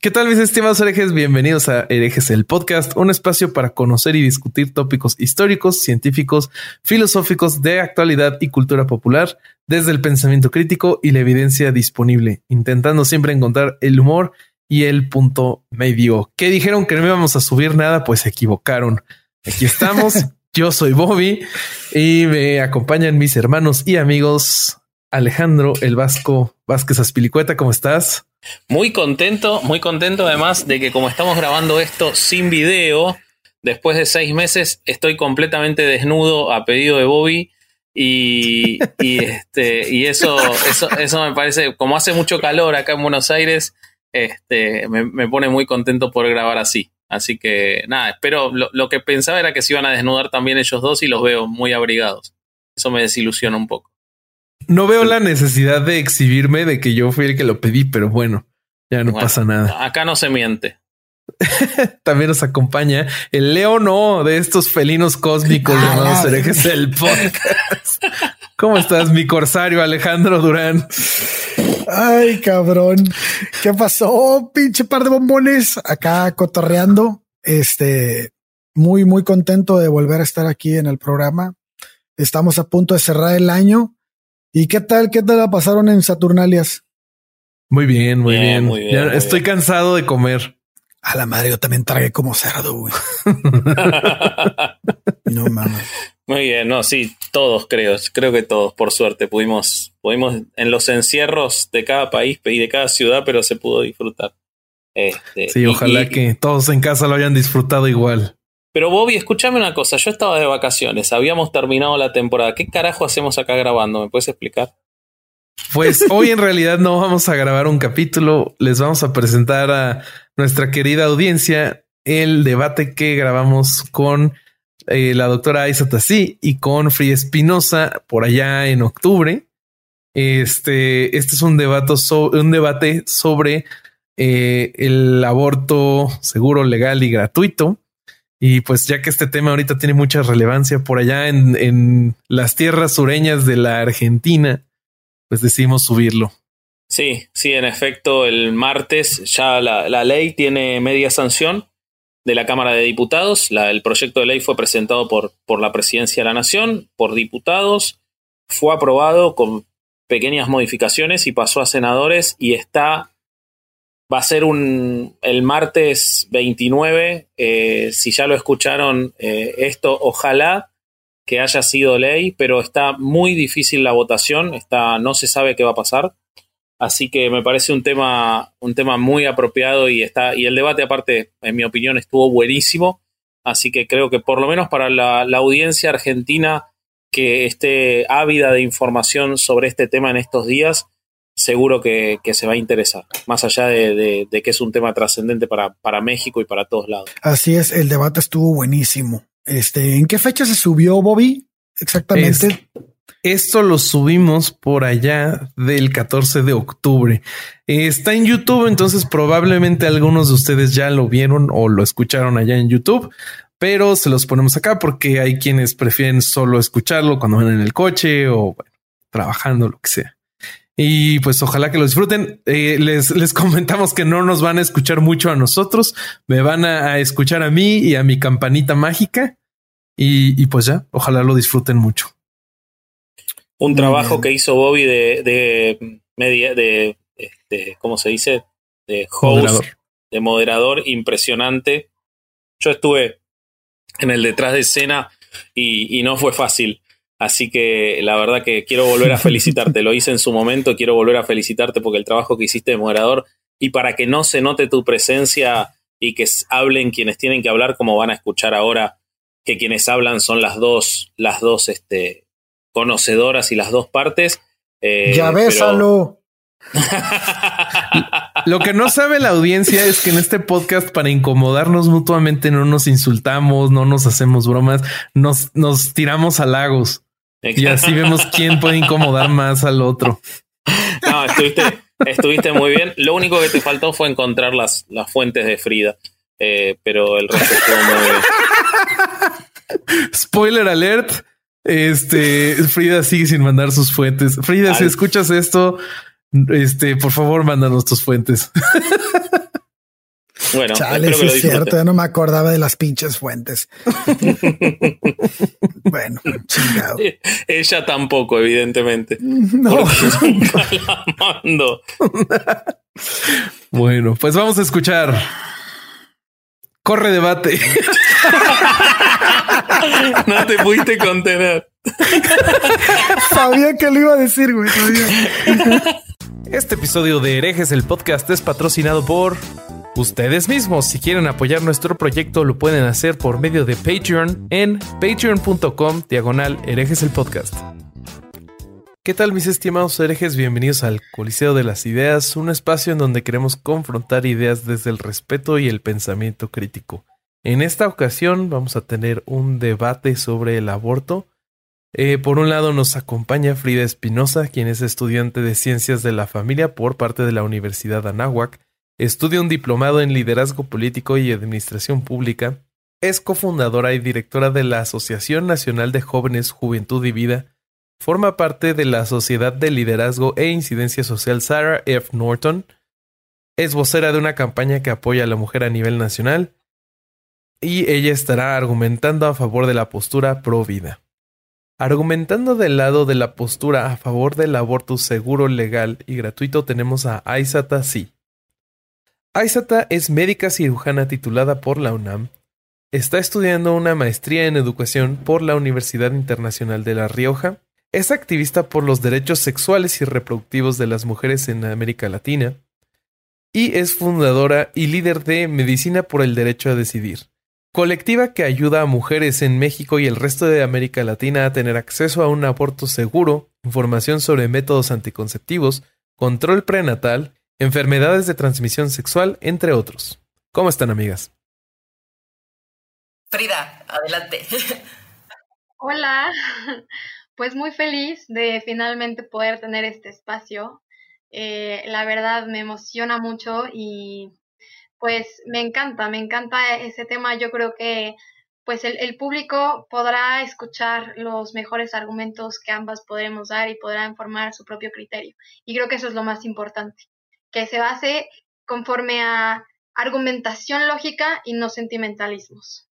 ¿Qué tal mis estimados herejes? Bienvenidos a Herejes el Podcast, un espacio para conocer y discutir tópicos históricos, científicos, filosóficos de actualidad y cultura popular desde el pensamiento crítico y la evidencia disponible, intentando siempre encontrar el humor y el punto medio. ¿Qué dijeron que no íbamos a subir nada? Pues se equivocaron. Aquí estamos. Yo soy Bobby y me acompañan mis hermanos y amigos Alejandro el Vasco Vázquez Aspilicueta. ¿Cómo estás? Muy contento, muy contento además de que como estamos grabando esto sin video, después de seis meses estoy completamente desnudo a pedido de Bobby y, este, y eso, eso, eso me parece, como hace mucho calor acá en Buenos Aires, este, me, pone muy contento por grabar así. Así que nada, espero, lo, lo que pensaba era que se iban a desnudar también ellos dos y los veo muy abrigados. Eso me desilusiona un poco. No veo la necesidad de exhibirme de que yo fui el que lo pedí, pero bueno, ya no pasa nada. Acá no se miente. También nos acompaña el león no de estos felinos cósmicos ah, llamados herejes del podcast. ¿Cómo estás, mi corsario Alejandro Durán? Ay, cabrón. ¿Qué pasó? Pinche par de bombones acá cotorreando. Este, muy, muy contento de volver a estar aquí en el programa. Estamos a punto de cerrar el año ¿Y qué tal? ¿Qué tal la pasaron en Saturnalias? Muy bien, muy bien. estoy cansado de comer. A la madre, yo también tragué como cerdo, güey. no mames. Muy bien, no, sí, todos creo, creo que todos, por suerte, pudimos, pudimos en los encierros de cada país y de cada ciudad, pero se pudo disfrutar. Este, sí, ojalá que todos en casa lo hayan disfrutado igual. Pero Bobby, escúchame una cosa, yo estaba de vacaciones, habíamos terminado la temporada, ¿qué carajo hacemos acá grabando? ¿Me puedes explicar? Pues hoy en realidad no vamos a grabar un capítulo, les vamos a presentar a nuestra querida audiencia el debate que grabamos con eh, la doctora Isa Tassi y con Free Espinosa por allá en octubre. Este, este es un debate, un debate sobre eh, el aborto seguro, legal y gratuito. Y pues ya que este tema ahorita tiene mucha relevancia por allá en, las tierras sureñas de la Argentina, pues decidimos subirlo. Sí, sí, en efecto, el martes ya la, ley tiene media sanción de la Cámara de Diputados. el proyecto de ley fue presentado por, por la Presidencia de la Nación, por diputados, fue aprobado con pequeñas modificaciones y pasó a senadores y está Va a ser un, el martes 29. Eh, si ya lo escucharon eh, esto, ojalá que haya sido ley, pero está muy difícil la votación. Está, no se sabe qué va a pasar. Así que me parece un tema, un tema muy apropiado y está, y el debate, aparte, en mi opinión, estuvo buenísimo. Así que creo que por lo menos para la, la audiencia argentina que esté ávida de información sobre este tema en estos días, seguro que, se va a interesar, más allá de, que es un tema trascendente para, para, México y para todos lados. Así es, el debate estuvo buenísimo. Este, ¿En qué fecha se subió, Bobby? Exactamente. esto lo subimos por allá del 14 de octubre. Está en YouTube, entonces probablemente algunos de ustedes ya lo vieron o lo escucharon allá en YouTube, pero se los ponemos acá porque hay quienes prefieren solo escucharlo cuando van en el coche o trabajando, lo que sea. Y pues ojalá que lo disfruten. Eh, les, les comentamos que no nos van a escuchar mucho a nosotros, me van a, escuchar a mí y a mi campanita mágica. Y, pues ya, ojalá lo disfruten mucho. Un trabajo que hizo Bobby de, de media, de, este, ¿cómo se dice? De host, de moderador impresionante. Yo estuve en el detrás de escena y, y no fue fácil. Así que la verdad que quiero volver a felicitarte. Lo hice en su momento, quiero volver a felicitarte porque el trabajo que hiciste de moderador y para que no se note tu presencia y que hablen quienes tienen que hablar, como van a escuchar ahora, que quienes hablan son las dos, las dos este, conocedoras y las dos partes. Eh, ya bésalo. Lo que no sabe la audiencia es que en este podcast, para incomodarnos mutuamente, no nos insultamos, no nos hacemos bromas, nos, nos tiramos halagos. Y así vemos quién puede incomodar más al otro. No, estuviste, estuviste muy bien. Lo único que te faltó fue encontrar las, las fuentes de Frida. Eh, pero el resto estuvo muy bien. Spoiler alert. Este Frida sigue sin mandar sus fuentes. Frida, si escuchas esto, este, por favor, mándanos tus fuentes. Bueno, Chale, es cierto, ya no me acordaba de las pinches fuentes. bueno, chingado. Ella tampoco, evidentemente. No, nunca la mando. bueno, pues vamos a escuchar. Corre debate. no te pudiste contener. Sabía que lo iba a decir, güey. Este episodio de Herejes, el podcast, es patrocinado por ustedes mismos. Si quieren apoyar nuestro proyecto, lo pueden hacer por medio de Patreon en patreon.com diagonal herejes el podcast. ¿Qué tal mis estimados herejes? Bienvenidos al Coliseo de las Ideas, un espacio en donde queremos confrontar ideas desde el respeto y el pensamiento crítico. En esta ocasión vamos a tener un debate sobre el aborto. Eh, por un lado nos acompaña Frida Espinosa, quien es estudiante de Ciencias de la Familia por parte de la Universidad Anáhuac, estudia un diplomado en Liderazgo Político y Administración Pública, es cofundadora y directora de la Asociación Nacional de Jóvenes Juventud y Vida, forma parte de la Sociedad de Liderazgo e Incidencia Social Sarah F. Norton, es vocera de una campaña que apoya a la mujer a nivel nacional, y ella estará argumentando a favor de la postura pro vida. Argumentando del lado de la postura a favor del aborto seguro, legal y gratuito tenemos a Aizata Si. Aizata es médica cirujana titulada por la UNAM, está estudiando una maestría en educación por la Universidad Internacional de La Rioja, es activista por los derechos sexuales y reproductivos de las mujeres en América Latina, y es fundadora y líder de Medicina por el Derecho a Decidir, colectiva que ayuda a mujeres en México y el resto de América Latina a tener acceso a un aborto seguro, información sobre métodos anticonceptivos, control prenatal, enfermedades de transmisión sexual, entre otros. ¿Cómo están, amigas? Frida, adelante. Hola, pues muy feliz de finalmente poder tener este espacio. Eh, la verdad me emociona mucho y pues me encanta, me encanta ese tema. Yo creo que pues el, público podrá escuchar los mejores argumentos que ambas podremos dar y podrá informar su propio criterio. Y creo que eso es lo más importante, que se base conforme a argumentación lógica y no sentimentalismos.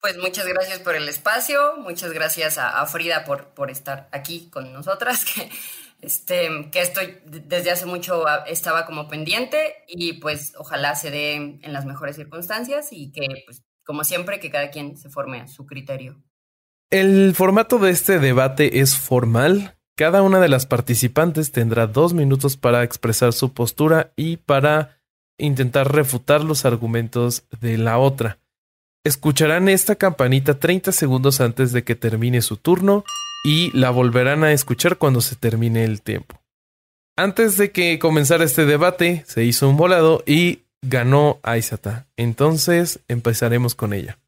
Pues muchas gracias por el espacio, muchas gracias a, Frida por, por estar aquí con nosotras, que este, que esto desde hace mucho estaba como pendiente y pues ojalá se dé en las mejores circunstancias y que pues como siempre que cada quien se forme a su criterio. El formato de este debate es formal. Cada una de las participantes tendrá dos minutos para expresar su postura y para intentar refutar los argumentos de la otra. Escucharán esta campanita 30 segundos antes de que termine su turno y la volverán a escuchar cuando se termine el tiempo. Antes de que comenzara este debate, se hizo un volado y ganó Aizata. Entonces empezaremos con ella.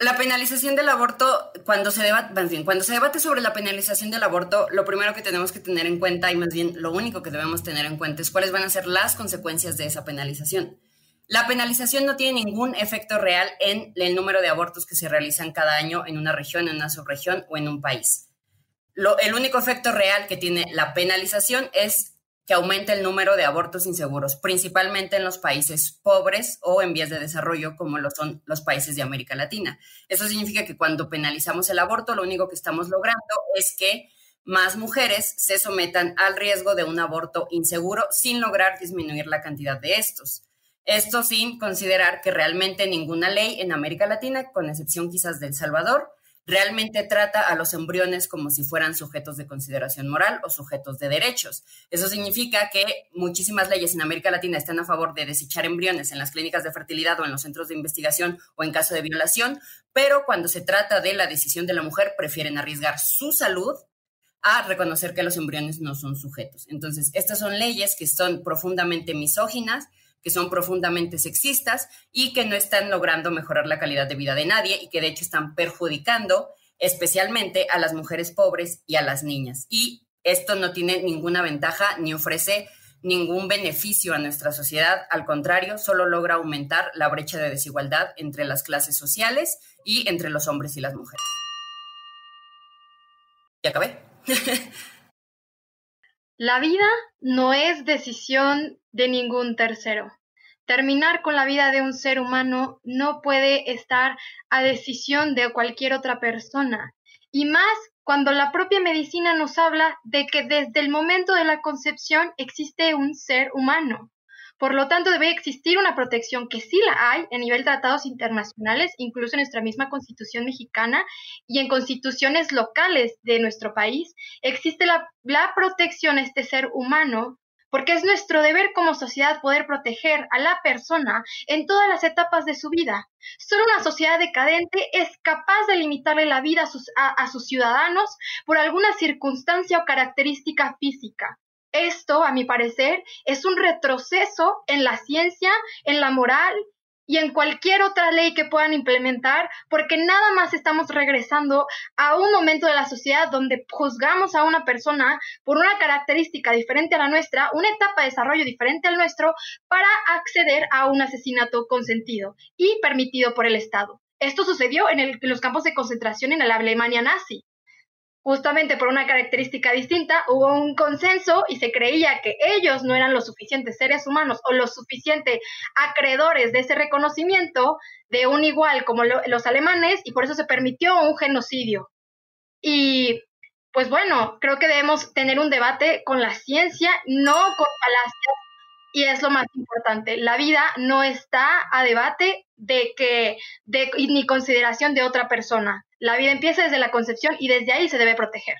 La penalización del aborto, cuando se, debate, cuando se debate sobre la penalización del aborto, lo primero que tenemos que tener en cuenta, y más bien lo único que debemos tener en cuenta, es cuáles van a ser las consecuencias de esa penalización. La penalización no tiene ningún efecto real en el número de abortos que se realizan cada año en una región, en una subregión o en un país. el único efecto real que tiene la penalización es que aumenta el número de abortos inseguros, principalmente en los países pobres o en vías de desarrollo, como lo son los países de América Latina. Eso significa que cuando penalizamos el aborto, lo único que estamos logrando es que más mujeres se sometan al riesgo de un aborto inseguro sin lograr disminuir la cantidad de estos. Esto sin considerar que realmente ninguna ley en América Latina, con excepción quizás de El Salvador, realmente trata a los embriones como si fueran sujetos de consideración moral o sujetos de derechos. Eso significa que muchísimas leyes en América Latina están a favor de desechar embriones en las clínicas de fertilidad o en los centros de investigación o en caso de violación, pero cuando se trata de la decisión de la mujer prefieren arriesgar su salud a reconocer que los embriones no son sujetos. Entonces, estas son leyes que son profundamente misóginas, que son profundamente sexistas y que no están logrando mejorar la calidad de vida de nadie y que de hecho están perjudicando especialmente a las mujeres pobres y a las niñas. Y esto no tiene ninguna ventaja ni ofrece ningún beneficio a nuestra sociedad, al contrario, solo logra aumentar la brecha de desigualdad entre las clases sociales y entre los hombres y las mujeres. Ya acabé. la vida no es decisión de ningún tercero. Terminar con la vida de un ser humano no puede estar a decisión de cualquier otra persona. Y más cuando la propia medicina nos habla de que desde el momento de la concepción existe un ser humano. Por lo tanto, debe existir una protección que sí la hay a nivel de tratados internacionales, incluso en nuestra misma constitución mexicana y en constituciones locales de nuestro país. Existe la, protección a este ser humano porque es nuestro deber como sociedad poder proteger a la persona en todas las etapas de su vida. Solo una sociedad decadente es capaz de limitarle la vida a sus, a, sus ciudadanos por alguna circunstancia o característica física. Esto, a mi parecer, es un retroceso en la ciencia, en la moral y en cualquier otra ley que puedan implementar, porque nada más estamos regresando a un momento de la sociedad donde juzgamos a una persona por una característica diferente a la nuestra, una etapa de desarrollo diferente al nuestro, para acceder a un asesinato consentido y permitido por el Estado. Esto sucedió en, en los campos de concentración en la Alemania nazi justamente por una característica distinta, hubo un consenso y se creía que ellos no eran los suficientes seres humanos o los suficientes acreedores de ese reconocimiento de un igual como los alemanes y por eso se permitió un genocidio. Y pues bueno, creo que debemos tener un debate con la ciencia, no con falacias y es lo más importante. La vida no está a debate de que de ni consideración de otra persona. La vida empieza desde la concepción y desde ahí se debe proteger.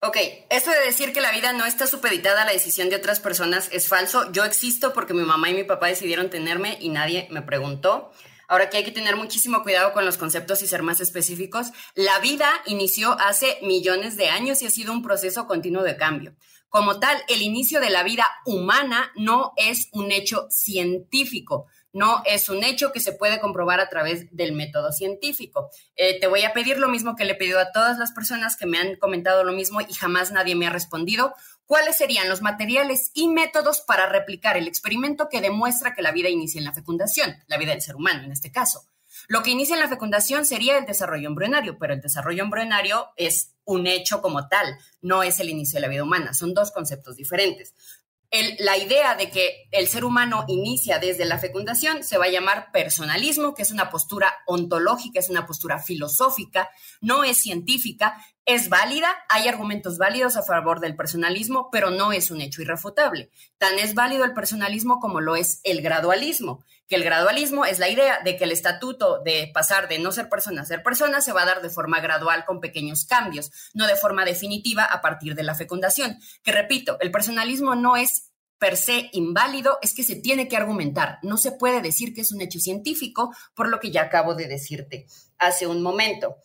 Ok, eso de decir que la vida no está supeditada a la decisión de otras personas es falso. Yo existo porque mi mamá y mi papá decidieron tenerme y nadie me preguntó. Ahora que hay que tener muchísimo cuidado con los conceptos y ser más específicos, la vida inició hace millones de años y ha sido un proceso continuo de cambio. Como tal, el inicio de la vida humana no es un hecho científico no es un hecho que se puede comprobar a través del método científico. Eh, te voy a pedir lo mismo que le he pedido a todas las personas que me han comentado lo mismo y jamás nadie me ha respondido. ¿Cuáles serían los materiales y métodos para replicar el experimento que demuestra que la vida inicia en la fecundación, la vida del ser humano en este caso? Lo que inicia en la fecundación sería el desarrollo embrionario, pero el desarrollo embrionario es un hecho como tal, no es el inicio de la vida humana, son dos conceptos diferentes la idea de que el ser humano inicia desde la fecundación se va a llamar personalismo, que es una postura ontológica, es una postura filosófica, no es científica, es válida, hay argumentos válidos a favor del personalismo, pero no es un hecho irrefutable. Tan es válido el personalismo como lo es el gradualismo, que el gradualismo es la idea de que el estatuto de pasar de no ser persona a ser persona se va a dar de forma gradual con pequeños cambios, no de forma definitiva a partir de la fecundación. Que repito, el personalismo no es per se inválido, es que se tiene que argumentar. No se puede decir que es un hecho científico, por lo que ya acabo de decirte hace un momento.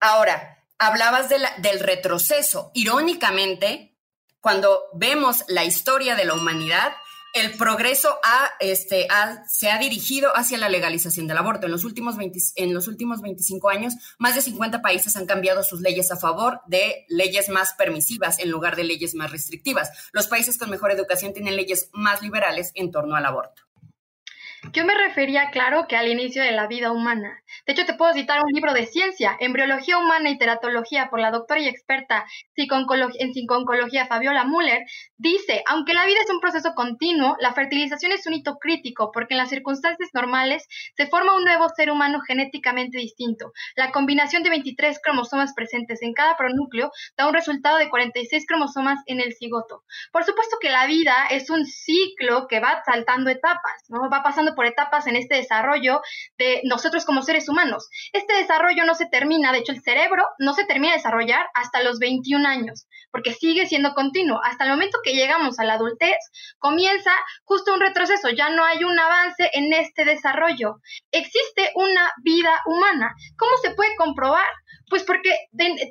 Ahora, hablabas del retroceso. Irónicamente, cuando vemos la historia de la humanidad, el progreso este, se ha dirigido hacia la legalización del aborto. En los, últimos en los últimos 25 años, más de 50 países han cambiado sus leyes a favor de leyes más permisivas en lugar de leyes más restrictivas. Los países con mejor educación tienen leyes más liberales en torno al aborto. Yo me refería, claro, que al inicio de la vida humana. De hecho, te puedo citar un libro de ciencia, Embriología Humana y Teratología, por la doctora y experta en psiconcología Fabiola Müller, dice, aunque la vida es un proceso continuo, la fertilización es un hito crítico, porque en las circunstancias normales se forma un nuevo ser humano genéticamente distinto. La combinación de 23 cromosomas presentes en cada pronúcleo da un resultado de 46 cromosomas en el cigoto. Por supuesto que la vida es un ciclo que va saltando etapas, ¿no? Va pasando por etapas en este desarrollo de nosotros como seres humanos. Este desarrollo no se termina, de hecho el cerebro no se termina de desarrollar hasta los 21 años, porque sigue siendo continuo. Hasta el momento que llegamos a la adultez, comienza justo un retroceso, ya no hay un avance en este desarrollo. Existe una vida humana. ¿Cómo se puede comprobar? Pues porque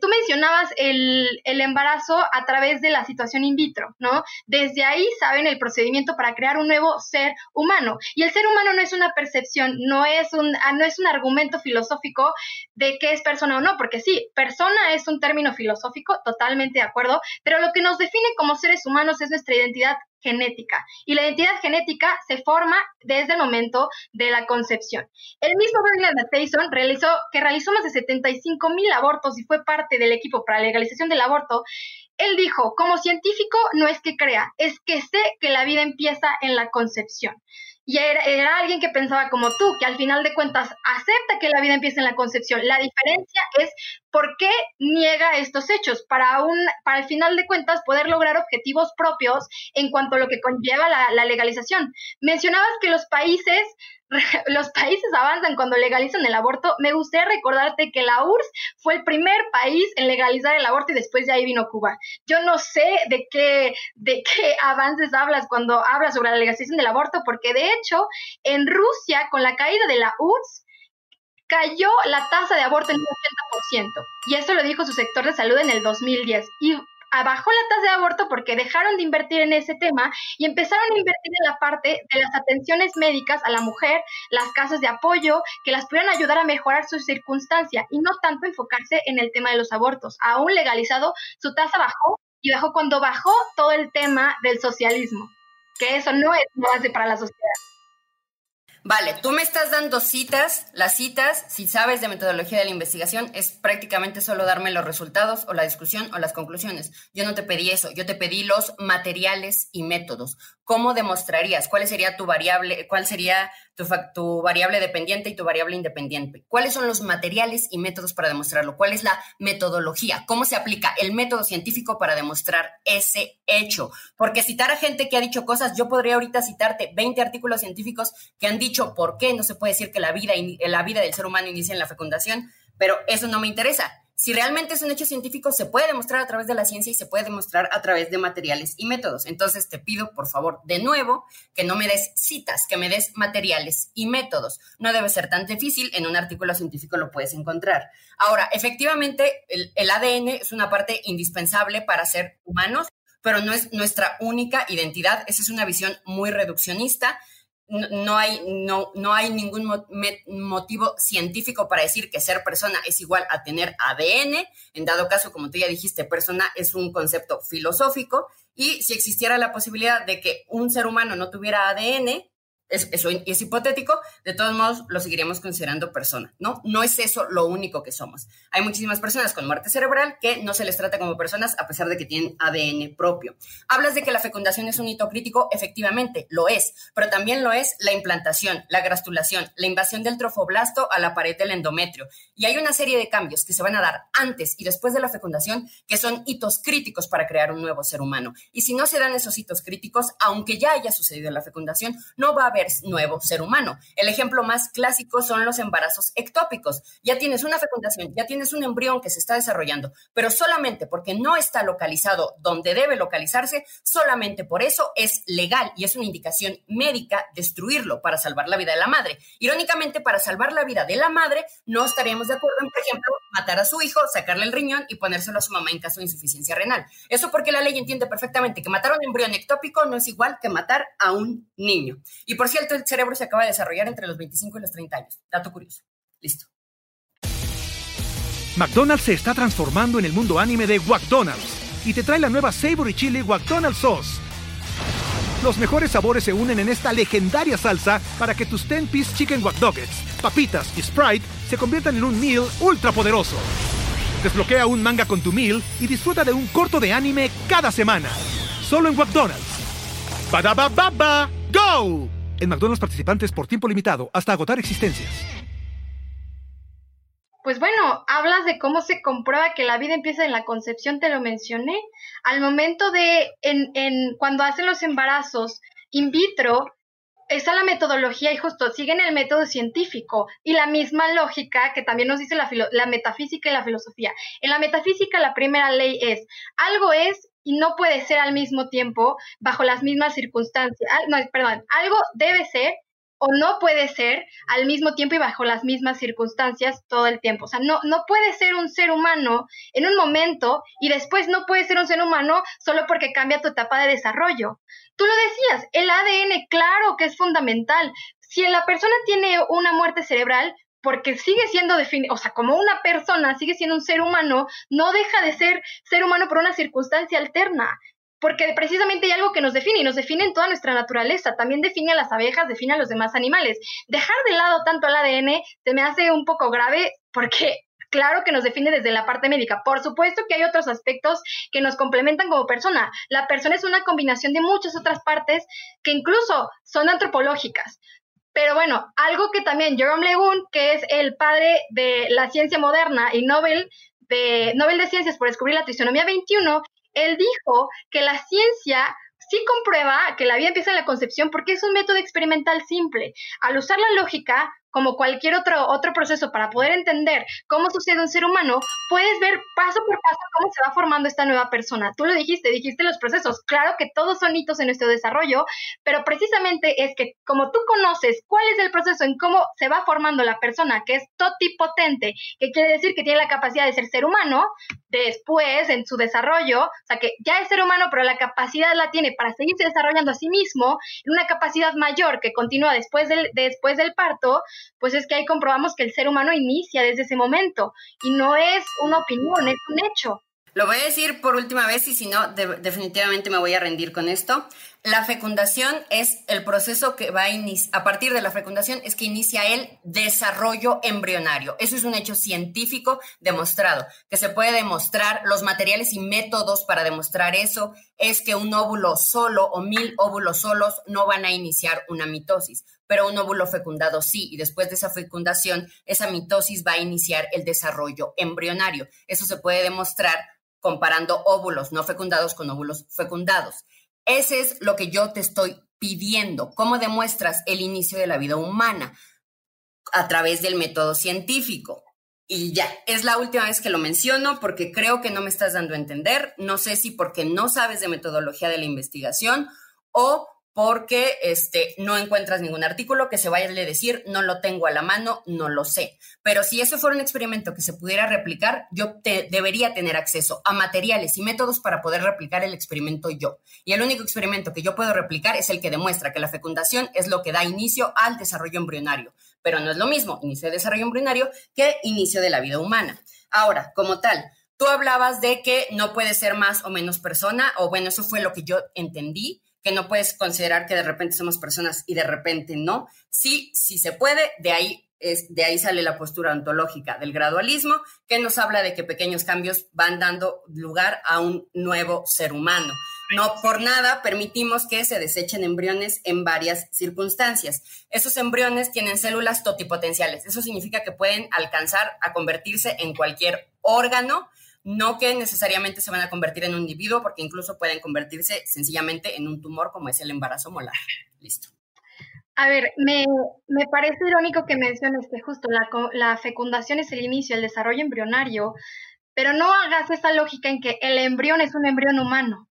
tú mencionabas el, el, embarazo a través de la situación in vitro, ¿no? Desde ahí saben el procedimiento para crear un nuevo ser humano. Y el ser humano no es una percepción, no es un, ah, no es un argumento filosófico de qué es persona o no, porque sí, persona es un término filosófico, totalmente de acuerdo, pero lo que nos define como seres humanos es nuestra identidad genética. Y la identidad genética se forma desde el momento de la concepción. El mismo Bernard Matheson realizó, que realizó más de 75 mil abortos y fue parte del equipo para la legalización del aborto, él dijo, como científico no es que crea, es que sé que la vida empieza en la concepción. Y era, alguien que pensaba como tú, que al final de cuentas acepta que la vida empieza en la concepción. La diferencia es por qué niega estos hechos, para, un, el final de cuentas poder lograr objetivos propios en cuanto a lo que conlleva la legalización. Mencionabas que los países los países avanzan cuando legalizan el aborto. Me gustaría recordarte que la URSS fue el primer país en legalizar el aborto y después de ahí vino Cuba. Yo no sé de qué, de qué avances hablas cuando hablas sobre la legalización del aborto, porque de hecho en Rusia, con la caída de la URSS, cayó la tasa de aborto en un 80%. Y esto lo dijo su sector de salud en el 2010. Y bajó la tasa de aborto porque dejaron de invertir en ese tema y empezaron a invertir en la parte de las atenciones médicas a la mujer, las casas de apoyo, que las pudieran ayudar a mejorar su circunstancia y no tanto enfocarse en el tema de los abortos. Aún legalizado, su tasa bajó y bajó cuando bajó todo el tema del socialismo, que eso no es base para la sociedad. Vale, tú me estás dando citas, las citas, si sabes de metodología de la investigación, es prácticamente solo darme los resultados o la discusión o las conclusiones. Yo no te pedí eso, yo te pedí los materiales y métodos. ¿Cómo demostrarías? ¿Cuál sería tu variable? ¿Cuál sería tu, variable dependiente y tu variable independiente? ¿Cuáles son los materiales y métodos para demostrarlo? ¿Cuál es la metodología? ¿Cómo se aplica el método científico para demostrar ese hecho? Porque citar a gente que ha dicho cosas, yo podría ahorita citarte 20 artículos científicos que han dicho por qué no se puede decir que la vida, la vida del ser humano inicia en la fecundación, pero eso no me interesa si realmente es un hecho científico, se puede demostrar a través de la ciencia y se puede demostrar a través de materiales y métodos. Entonces te pido, por favor, de nuevo, que no me des citas, que me des materiales y métodos. No debe ser tan difícil, en un artículo científico lo puedes encontrar. Ahora, efectivamente, el, ADN es una parte indispensable para ser humanos, pero no es nuestra única identidad. Esa es una visión muy reduccionista no, hay, no, no hay ningún motivo científico para decir que ser persona es igual a tener ADN. En dado caso, como tú ya dijiste, persona es un concepto filosófico. Y si existiera la posibilidad de que un ser humano no tuviera ADN, es, eso es hipotético, de todos modos lo seguiríamos considerando persona, ¿no? No es eso lo único que somos. Hay muchísimas personas con muerte cerebral que no se les trata como personas a pesar de que tienen ADN propio. Hablas de que la fecundación es un hito crítico, efectivamente, lo es, pero también lo es la implantación, la grastulación, la invasión del trofoblasto a la pared del endometrio. Y hay una serie de cambios que se van a dar antes y después de la fecundación que son hitos críticos para crear un nuevo ser humano. Y si no se dan esos hitos críticos, aunque ya haya sucedido la fecundación, no va a haber nuevo ser humano. El ejemplo más clásico son los embarazos ectópicos. Ya tienes una fecundación, ya tienes un embrión que se está desarrollando, pero solamente porque no está localizado donde debe localizarse, solamente por eso es legal y es una indicación médica destruirlo para salvar la vida de la madre. Irónicamente, para salvar la vida de la madre, no estaríamos de acuerdo en, por ejemplo, matar a su hijo, sacarle el riñón y ponérselo a su mamá en caso de insuficiencia renal. Eso porque la ley entiende perfectamente que matar a un embrión ectópico no es igual que matar a un niño. Y por cierto, el cerebro se acaba de desarrollar entre los 25 y los 30 años. Dato curioso. Listo. McDonald's se está transformando en el mundo anime de McDonald's y te trae la nueva Savory Chili McDonald's Sauce. Los mejores sabores se unen en esta legendaria salsa para que tus 10-piece chicken wack papitas y Sprite se conviertan en un meal ultra poderoso. Desbloquea un manga con tu meal y disfruta de un corto de anime cada semana. Solo en McDonald's. baba ¡Go! En McDonald's participantes por tiempo limitado hasta agotar existencias. Pues bueno, hablas de cómo se comprueba que la vida empieza en la concepción, te lo mencioné. Al momento de, en, en, cuando hacen los embarazos in vitro, está la metodología y justo siguen el método científico y la misma lógica que también nos dice la, la metafísica y la filosofía. En la metafísica la primera ley es, algo es y no puede ser al mismo tiempo bajo las mismas circunstancias. No, perdón, algo debe ser o no puede ser al mismo tiempo y bajo las mismas circunstancias todo el tiempo. O sea, no, no puede ser un ser humano en un momento y después no puede ser un ser humano solo porque cambia tu etapa de desarrollo. Tú lo decías, el ADN, claro que es fundamental. Si la persona tiene una muerte cerebral, porque sigue siendo definido, o sea, como una persona sigue siendo un ser humano, no deja de ser ser humano por una circunstancia alterna porque precisamente hay algo que nos define y nos define en toda nuestra naturaleza, también define a las abejas, define a los demás animales. Dejar de lado tanto el ADN se me hace un poco grave porque claro que nos define desde la parte médica. Por supuesto que hay otros aspectos que nos complementan como persona. La persona es una combinación de muchas otras partes que incluso son antropológicas. Pero bueno, algo que también Jerome Legun, que es el padre de la ciencia moderna y Nobel de, Nobel de Ciencias por descubrir la trisonomía 21, él dijo que la ciencia sí comprueba que la vida empieza en la concepción porque es un método experimental simple. Al usar la lógica, como cualquier otro, otro proceso para poder entender cómo sucede un ser humano, puedes ver paso por paso cómo se va formando esta nueva persona. Tú lo dijiste, dijiste los procesos. Claro que todos son hitos en nuestro desarrollo, pero precisamente es que como tú conoces cuál es el proceso en cómo se va formando la persona, que es totipotente, que quiere decir que tiene la capacidad de ser ser humano, después en su desarrollo, o sea que ya es ser humano, pero la capacidad la tiene para seguirse desarrollando a sí mismo, en una capacidad mayor que continúa después del, después del parto, pues es que ahí comprobamos que el ser humano inicia desde ese momento y no es una opinión, es un hecho. Lo voy a decir por última vez y si no, definitivamente me voy a rendir con esto. La fecundación es el proceso que va a iniciar, a partir de la fecundación es que inicia el desarrollo embrionario. Eso es un hecho científico demostrado, que se puede demostrar, los materiales y métodos para demostrar eso es que un óvulo solo o mil óvulos solos no van a iniciar una mitosis pero un óvulo fecundado sí, y después de esa fecundación, esa mitosis va a iniciar el desarrollo embrionario. Eso se puede demostrar comparando óvulos no fecundados con óvulos fecundados. Ese es lo que yo te estoy pidiendo. ¿Cómo demuestras el inicio de la vida humana? A través del método científico. Y ya, es la última vez que lo menciono porque creo que no me estás dando a entender. No sé si porque no sabes de metodología de la investigación o porque este, no encuentras ningún artículo que se vaya a decir, no lo tengo a la mano, no lo sé. Pero si eso fuera un experimento que se pudiera replicar, yo te, debería tener acceso a materiales y métodos para poder replicar el experimento yo. Y el único experimento que yo puedo replicar es el que demuestra que la fecundación es lo que da inicio al desarrollo embrionario. Pero no es lo mismo inicio de desarrollo embrionario que inicio de la vida humana. Ahora, como tal, tú hablabas de que no puede ser más o menos persona, o bueno, eso fue lo que yo entendí que no puedes considerar que de repente somos personas y de repente no. Sí, sí se puede, de ahí es, de ahí sale la postura ontológica del gradualismo, que nos habla de que pequeños cambios van dando lugar a un nuevo ser humano. No por nada permitimos que se desechen embriones en varias circunstancias. Esos embriones tienen células totipotenciales. Eso significa que pueden alcanzar a convertirse en cualquier órgano no que necesariamente se van a convertir en un individuo, porque incluso pueden convertirse sencillamente en un tumor como es el embarazo molar. Listo. A ver, me, parece irónico que menciones que justo la, la fecundación es el inicio, el desarrollo embrionario, pero no hagas esa lógica en que el embrión es un embrión humano.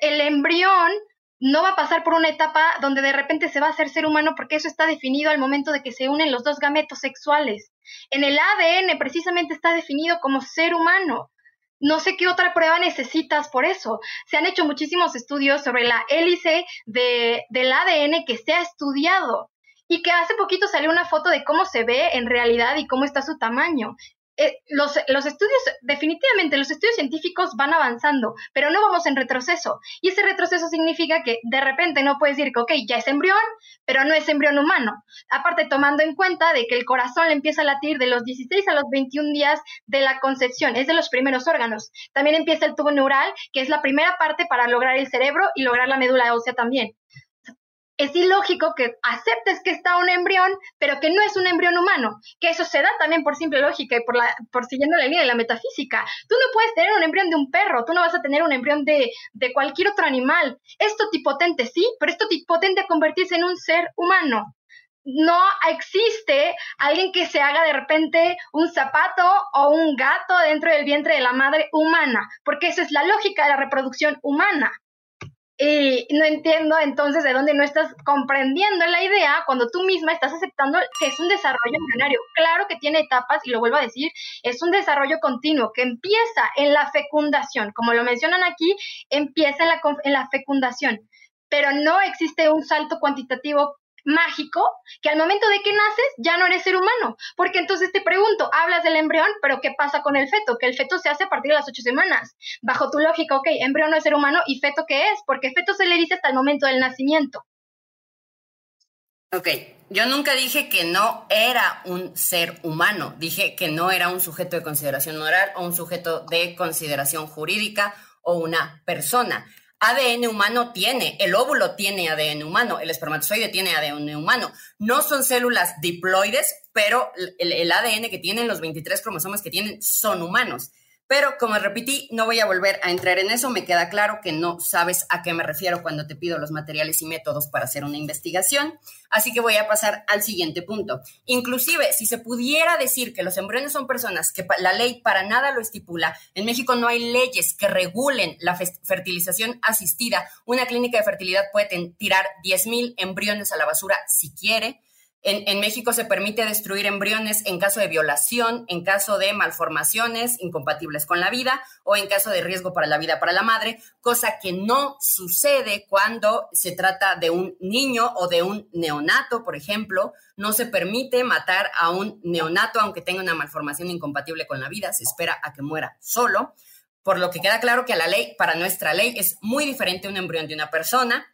El embrión no va a pasar por una etapa donde de repente se va a hacer ser humano porque eso está definido al momento de que se unen los dos gametos sexuales. En el ADN precisamente está definido como ser humano. No sé qué otra prueba necesitas por eso. Se han hecho muchísimos estudios sobre la hélice de, del ADN que se ha estudiado y que hace poquito salió una foto de cómo se ve en realidad y cómo está su tamaño. Eh, los, estudios, definitivamente los estudios científicos van avanzando, pero no vamos en retroceso. Y ese retroceso significa que de repente no puedes decir que, ok, ya es embrión, pero no es embrión humano. Aparte, tomando en cuenta de que el corazón le empieza a latir de los 16 a los 21 días de la concepción, es de los primeros órganos. También empieza el tubo neural, que es la primera parte para lograr el cerebro y lograr la médula ósea también es ilógico que aceptes que está un embrión, pero que no es un embrión humano, que eso se da también por simple lógica y por, la, por siguiendo la línea de la metafísica. Tú no puedes tener un embrión de un perro, tú no vas a tener un embrión de, cualquier otro animal. Es totipotente, sí, pero es totipotente convertirse en un ser humano. No existe alguien que se haga de repente un zapato o un gato dentro del vientre de la madre humana, porque esa es la lógica de la reproducción humana. Y no entiendo entonces de dónde no estás comprendiendo la idea cuando tú misma estás aceptando que es un desarrollo embrionario. Claro que tiene etapas, y lo vuelvo a decir, es un desarrollo continuo que empieza en la fecundación. Como lo mencionan aquí, empieza en la, en la fecundación pero no existe un salto cuantitativo mágico que al momento de que naces ya no eres ser humano. Porque entonces te pregunto, hablas del embrión, pero ¿qué pasa con el feto? Que el feto se hace a partir de las ocho semanas. Bajo tu lógica, ok, embrión no es ser humano y feto qué es? Porque feto se le dice hasta el momento del nacimiento. Ok, yo nunca dije que no era un ser humano, dije que no era un sujeto de consideración moral o un sujeto de consideración jurídica o una persona. ADN humano tiene, el óvulo tiene ADN humano, el espermatozoide tiene ADN humano. No son células diploides, pero el, ADN que tienen, los 23 cromosomas que tienen, son humanos. Pero como repetí, no voy a volver a entrar en eso. Me queda claro que no sabes a qué me refiero cuando te pido los materiales y métodos para hacer una investigación. Así que voy a pasar al siguiente punto. Inclusive, si se pudiera decir que los embriones son personas, que la ley para nada lo estipula, en México no hay leyes que regulen la fertilización asistida. Una clínica de fertilidad puede tirar 10.000 embriones a la basura si quiere. En, México se permite destruir embriones en caso de violación, en caso de malformaciones incompatibles con la vida o en caso de riesgo para la vida para la madre, cosa que no sucede cuando se trata de un niño o de un neonato, por ejemplo. No se permite matar a un neonato aunque tenga una malformación incompatible con la vida, se espera a que muera solo. Por lo que queda claro que la ley, para nuestra ley, es muy diferente un embrión de una persona.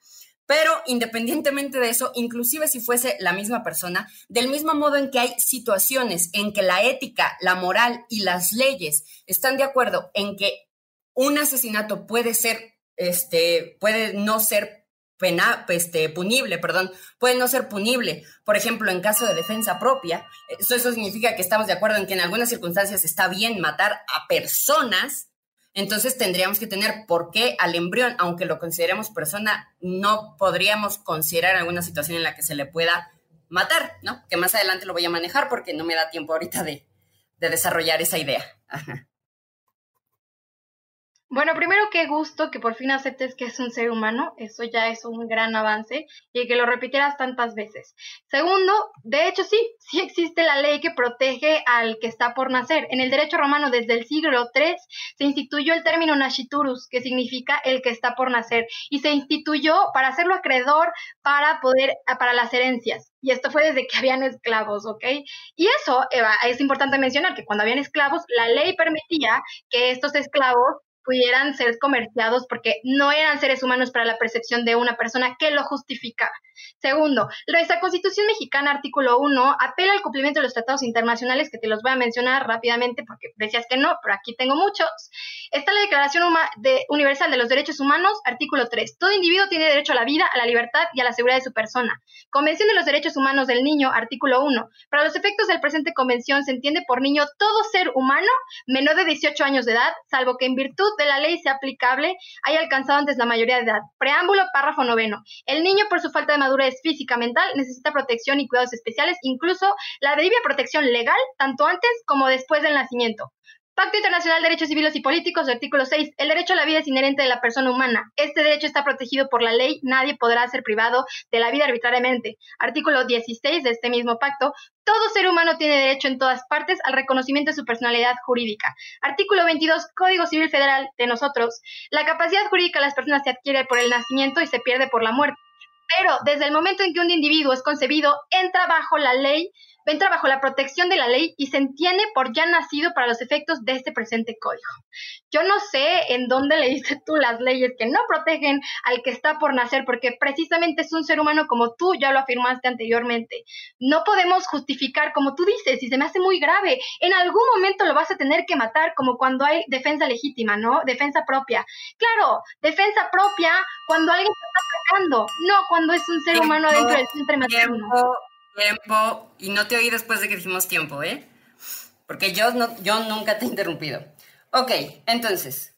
Pero independientemente de eso, inclusive si fuese la misma persona, del mismo modo en que hay situaciones en que la ética, la moral y las leyes están de acuerdo en que un asesinato puede ser, este, puede no ser pena, este, punible, perdón, puede no ser punible. Por ejemplo, en caso de defensa propia, eso, eso significa que estamos de acuerdo en que en algunas circunstancias está bien matar a personas entonces tendríamos que tener por qué al embrión, aunque lo consideremos persona, no podríamos considerar alguna situación en la que se le pueda matar, ¿no? Que más adelante lo voy a manejar porque no me da tiempo ahorita de, de desarrollar esa idea. Ajá. Bueno, primero qué gusto que por fin aceptes que es un ser humano, eso ya es un gran avance y que lo repitieras tantas veces. Segundo, de hecho sí, sí existe la ley que protege al que está por nacer. En el derecho romano desde el siglo III se instituyó el término nasciturus, que significa el que está por nacer, y se instituyó para hacerlo acreedor para poder para las herencias. Y esto fue desde que habían esclavos, ¿ok? Y eso, Eva, es importante mencionar que cuando habían esclavos, la ley permitía que estos esclavos pudieran ser comerciados porque no eran seres humanos para la percepción de una persona que lo justificaba. Segundo, nuestra Constitución mexicana, artículo 1, apela al cumplimiento de los tratados internacionales, que te los voy a mencionar rápidamente porque decías que no, pero aquí tengo muchos. Está la Declaración Universal de los Derechos Humanos, artículo 3. Todo individuo tiene derecho a la vida, a la libertad y a la seguridad de su persona. Convención de los Derechos Humanos del Niño, artículo 1. Para los efectos del presente convención se entiende por niño todo ser humano menor de 18 años de edad, salvo que en virtud de la ley sea aplicable haya alcanzado antes la mayoría de edad. Preámbulo, párrafo noveno. El niño, por su falta de madurez física, mental, necesita protección y cuidados especiales, incluso la debida protección legal, tanto antes como después del nacimiento. Pacto Internacional de Derechos Civiles y Políticos, artículo 6. El derecho a la vida es inherente de la persona humana. Este derecho está protegido por la ley. Nadie podrá ser privado de la vida arbitrariamente. Artículo 16 de este mismo pacto. Todo ser humano tiene derecho en todas partes al reconocimiento de su personalidad jurídica. Artículo 22, Código Civil Federal de nosotros. La capacidad jurídica de las personas se adquiere por el nacimiento y se pierde por la muerte. Pero desde el momento en que un individuo es concebido, entra bajo la ley entra bajo la protección de la ley y se entiende por ya nacido para los efectos de este presente código. Yo no sé en dónde leíste tú las leyes que no protegen al que está por nacer, porque precisamente es un ser humano como tú ya lo afirmaste anteriormente. No podemos justificar, como tú dices, y se me hace muy grave, en algún momento lo vas a tener que matar, como cuando hay defensa legítima, ¿no? Defensa propia. Claro, defensa propia cuando alguien te está atacando, no cuando es un ser humano dentro del centro materno tiempo, y no te oí después de que dijimos tiempo, ¿eh? Porque yo, no, yo nunca te he interrumpido. Ok, entonces,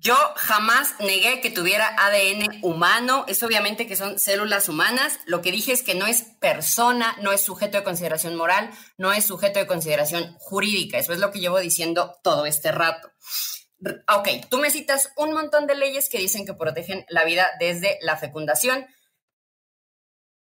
yo jamás negué que tuviera ADN humano, es obviamente que son células humanas, lo que dije es que no es persona, no es sujeto de consideración moral, no es sujeto de consideración jurídica, eso es lo que llevo diciendo todo este rato. Ok, tú me citas un montón de leyes que dicen que protegen la vida desde la fecundación.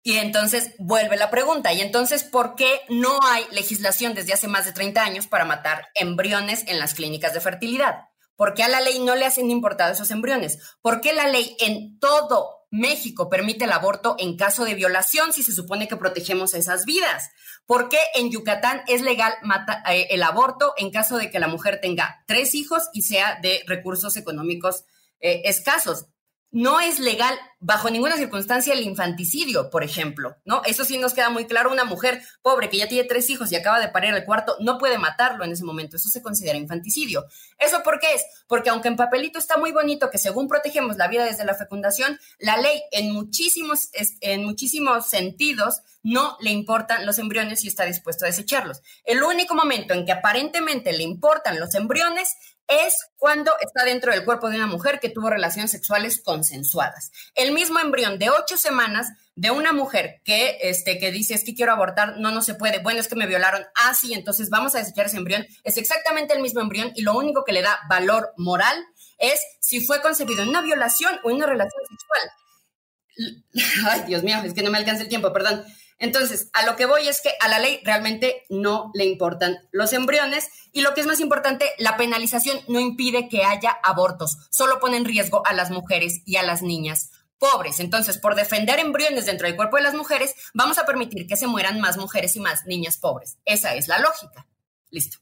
Y entonces vuelve la pregunta, ¿y entonces por qué no hay legislación desde hace más de 30 años para matar embriones en las clínicas de fertilidad? ¿Por qué a la ley no le hacen importado esos embriones? ¿Por qué la ley en todo México permite el aborto en caso de violación si se supone que protegemos esas vidas? ¿Por qué en Yucatán es legal eh, el aborto en caso de que la mujer tenga tres hijos y sea de recursos económicos eh, escasos? No es legal bajo ninguna circunstancia el infanticidio, por ejemplo, ¿no? Eso sí nos queda muy claro. Una mujer pobre que ya tiene tres hijos y acaba de parir el cuarto no puede matarlo en ese momento. Eso se considera infanticidio. ¿Eso por qué es? Porque aunque en papelito está muy bonito que según protegemos la vida desde la fecundación, la ley en muchísimos, en muchísimos sentidos no le importan los embriones y está dispuesto a desecharlos. El único momento en que aparentemente le importan los embriones es cuando está dentro del cuerpo de una mujer que tuvo relaciones sexuales consensuadas. El mismo embrión de ocho semanas de una mujer que, este, que dice es que quiero abortar, no, no se puede, bueno, es que me violaron, ah, sí, entonces vamos a desechar ese embrión, es exactamente el mismo embrión y lo único que le da valor moral es si fue concebido en una violación o en una relación sexual. Ay, Dios mío, es que no me alcanza el tiempo, perdón. Entonces, a lo que voy es que a la ley realmente no le importan los embriones y lo que es más importante, la penalización no impide que haya abortos, solo pone en riesgo a las mujeres y a las niñas pobres. Entonces, por defender embriones dentro del cuerpo de las mujeres, vamos a permitir que se mueran más mujeres y más niñas pobres. Esa es la lógica. Listo.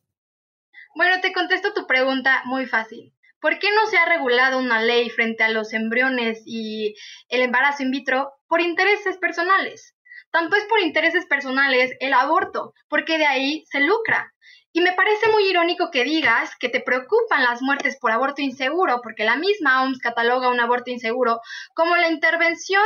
Bueno, te contesto tu pregunta muy fácil. ¿Por qué no se ha regulado una ley frente a los embriones y el embarazo in vitro por intereses personales? Tanto es por intereses personales el aborto, porque de ahí se lucra. Y me parece muy irónico que digas que te preocupan las muertes por aborto inseguro, porque la misma OMS cataloga un aborto inseguro como la intervención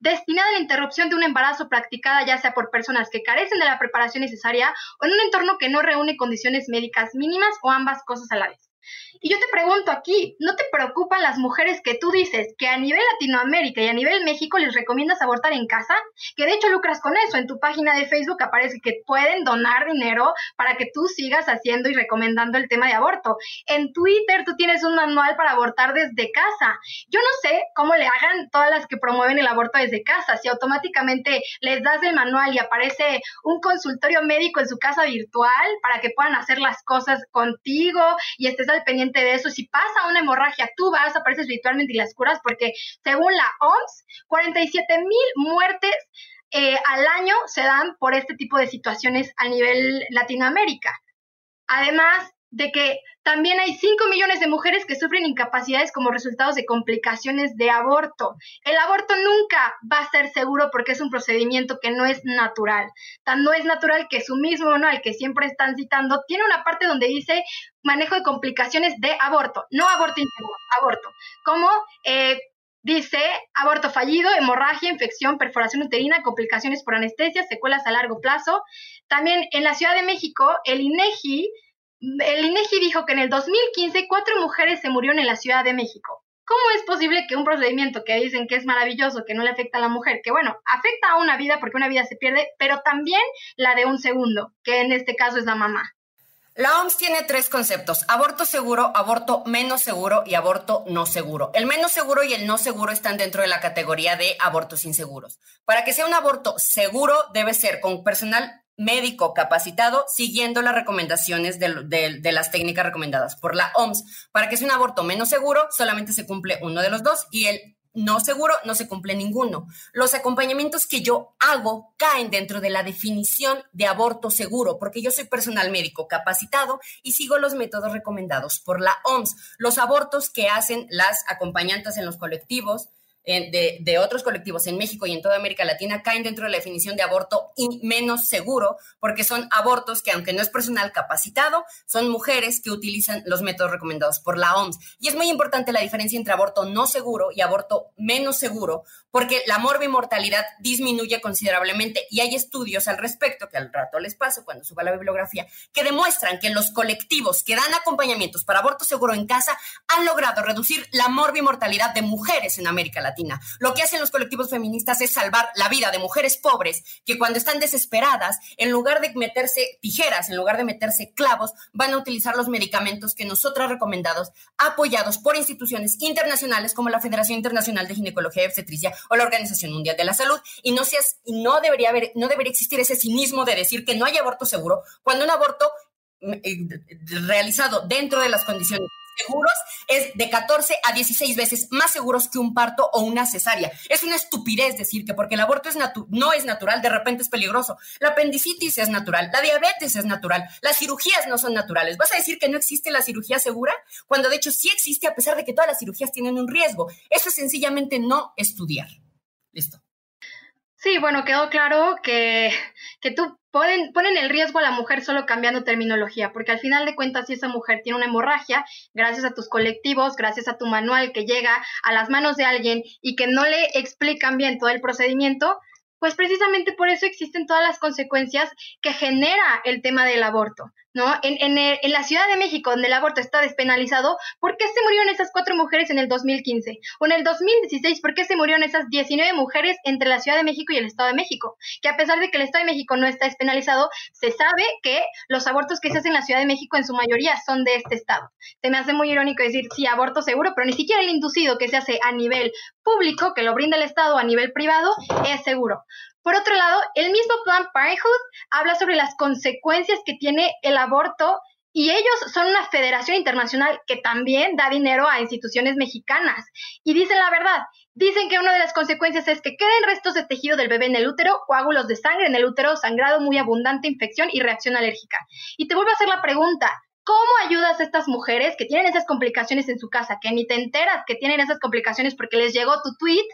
destinada a la interrupción de un embarazo practicada ya sea por personas que carecen de la preparación necesaria o en un entorno que no reúne condiciones médicas mínimas o ambas cosas a la vez. Y yo te pregunto aquí, ¿no te preocupan las mujeres que tú dices que a nivel Latinoamérica y a nivel México les recomiendas abortar en casa? Que de hecho lucras con eso. En tu página de Facebook aparece que pueden donar dinero para que tú sigas haciendo y recomendando el tema de aborto. En Twitter tú tienes un manual para abortar desde casa. Yo no sé cómo le hagan todas las que promueven el aborto desde casa. Si automáticamente les das el manual y aparece un consultorio médico en su casa virtual para que puedan hacer las cosas contigo y estés al pendiente de eso. Si pasa una hemorragia, tú vas, apareces virtualmente y las curas, porque según la OMS, 47 mil muertes eh, al año se dan por este tipo de situaciones a nivel Latinoamérica. Además, de que también hay 5 millones de mujeres que sufren incapacidades como resultados de complicaciones de aborto. El aborto nunca va a ser seguro porque es un procedimiento que no es natural. Tan no es natural que su mismo al que siempre están citando, tiene una parte donde dice manejo de complicaciones de aborto, no aborto inseguro, aborto. Como eh, Dice aborto fallido, hemorragia, infección, perforación uterina, complicaciones por anestesia, secuelas a largo plazo. También en la Ciudad de México, el INEGI el INEGI dijo que en el 2015 cuatro mujeres se murieron en la Ciudad de México. ¿Cómo es posible que un procedimiento que dicen que es maravilloso, que no le afecta a la mujer, que bueno, afecta a una vida porque una vida se pierde, pero también la de un segundo, que en este caso es la mamá? La OMS tiene tres conceptos, aborto seguro, aborto menos seguro y aborto no seguro. El menos seguro y el no seguro están dentro de la categoría de abortos inseguros. Para que sea un aborto seguro debe ser con personal médico capacitado siguiendo las recomendaciones de, las técnicas recomendadas por la OMS. Para que sea un aborto menos seguro, solamente se cumple uno de los dos y el no seguro no se cumple ninguno. Los acompañamientos que yo hago caen dentro de la definición de aborto seguro, porque yo soy personal médico capacitado y sigo los métodos recomendados por la OMS. Los abortos que hacen las acompañantes en los colectivos, de, otros colectivos en México y en toda América Latina caen dentro de la definición de aborto y menos seguro, porque son abortos que, aunque no es personal capacitado, son mujeres que utilizan los métodos recomendados por la OMS. Y es muy importante la diferencia entre aborto no seguro y aborto menos seguro, porque la morbimortalidad disminuye considerablemente y hay estudios al respecto, que al rato les paso cuando suba la bibliografía, que demuestran que los colectivos que dan acompañamientos para aborto seguro en casa han logrado reducir la morbimortalidad de mujeres en América Latina Lo que hacen los colectivos feministas es salvar la vida de mujeres pobres que cuando están desesperadas, en lugar de meterse tijeras, en lugar de meterse clavos, van a utilizar los medicamentos que nosotros recomendados, apoyados por instituciones internacionales como la Federación Internacional de Ginecología y Obstetricia o la Organización Mundial de la Salud. Y no, seas, y no, debería, haber, no debería existir ese cinismo de decir que no hay aborto seguro cuando un aborto mm, eh, realizado dentro de las condiciones seguros es de 14 a 16 veces más seguros que un parto o una cesárea. Es una estupidez decir que porque el aborto es no es natural, de repente es peligroso. La apendicitis es natural, la diabetes es natural, las cirugías no son naturales. ¿Vas a decir que no existe la cirugía segura? Cuando de hecho sí existe a pesar de que todas las cirugías tienen un riesgo. Eso es sencillamente no estudiar. Listo. Sí, bueno, quedó claro que, que tú ponen, ponen el riesgo a la mujer solo cambiando terminología, porque al final de cuentas, si esa mujer tiene una hemorragia, gracias a tus colectivos, gracias a tu manual que llega a las manos de alguien y que no le explican bien todo el procedimiento, pues precisamente por eso existen todas las consecuencias que genera el tema del aborto. ¿no? En, en, en, la Ciudad de México, donde el aborto está despenalizado, ¿por qué se murieron esas cuatro mujeres en el 2015? O en el 2016, ¿por qué se murieron esas 19 mujeres entre la Ciudad de México y el Estado de México? Que a pesar de que el Estado de México no está despenalizado, se sabe que los abortos que se hacen en la Ciudad de México en su mayoría son de este Estado. Se me hace muy irónico decir, sí, aborto seguro, pero ni siquiera el inducido que se hace a nivel público, que lo brinda el Estado a nivel privado, es seguro. Por otro lado, el mismo Plan Parenthood habla sobre las consecuencias que tiene el aborto y ellos son una federación internacional que también da dinero a instituciones mexicanas. Y dicen la verdad, dicen que una de las consecuencias es que queden restos de tejido del bebé en el útero, coágulos de sangre en el útero, sangrado muy abundante, infección y reacción alérgica. Y te vuelvo a hacer la pregunta, ¿Cómo ayudas a estas mujeres que tienen esas complicaciones en su casa, que ni te enteras que tienen esas complicaciones porque les llegó tu tweet,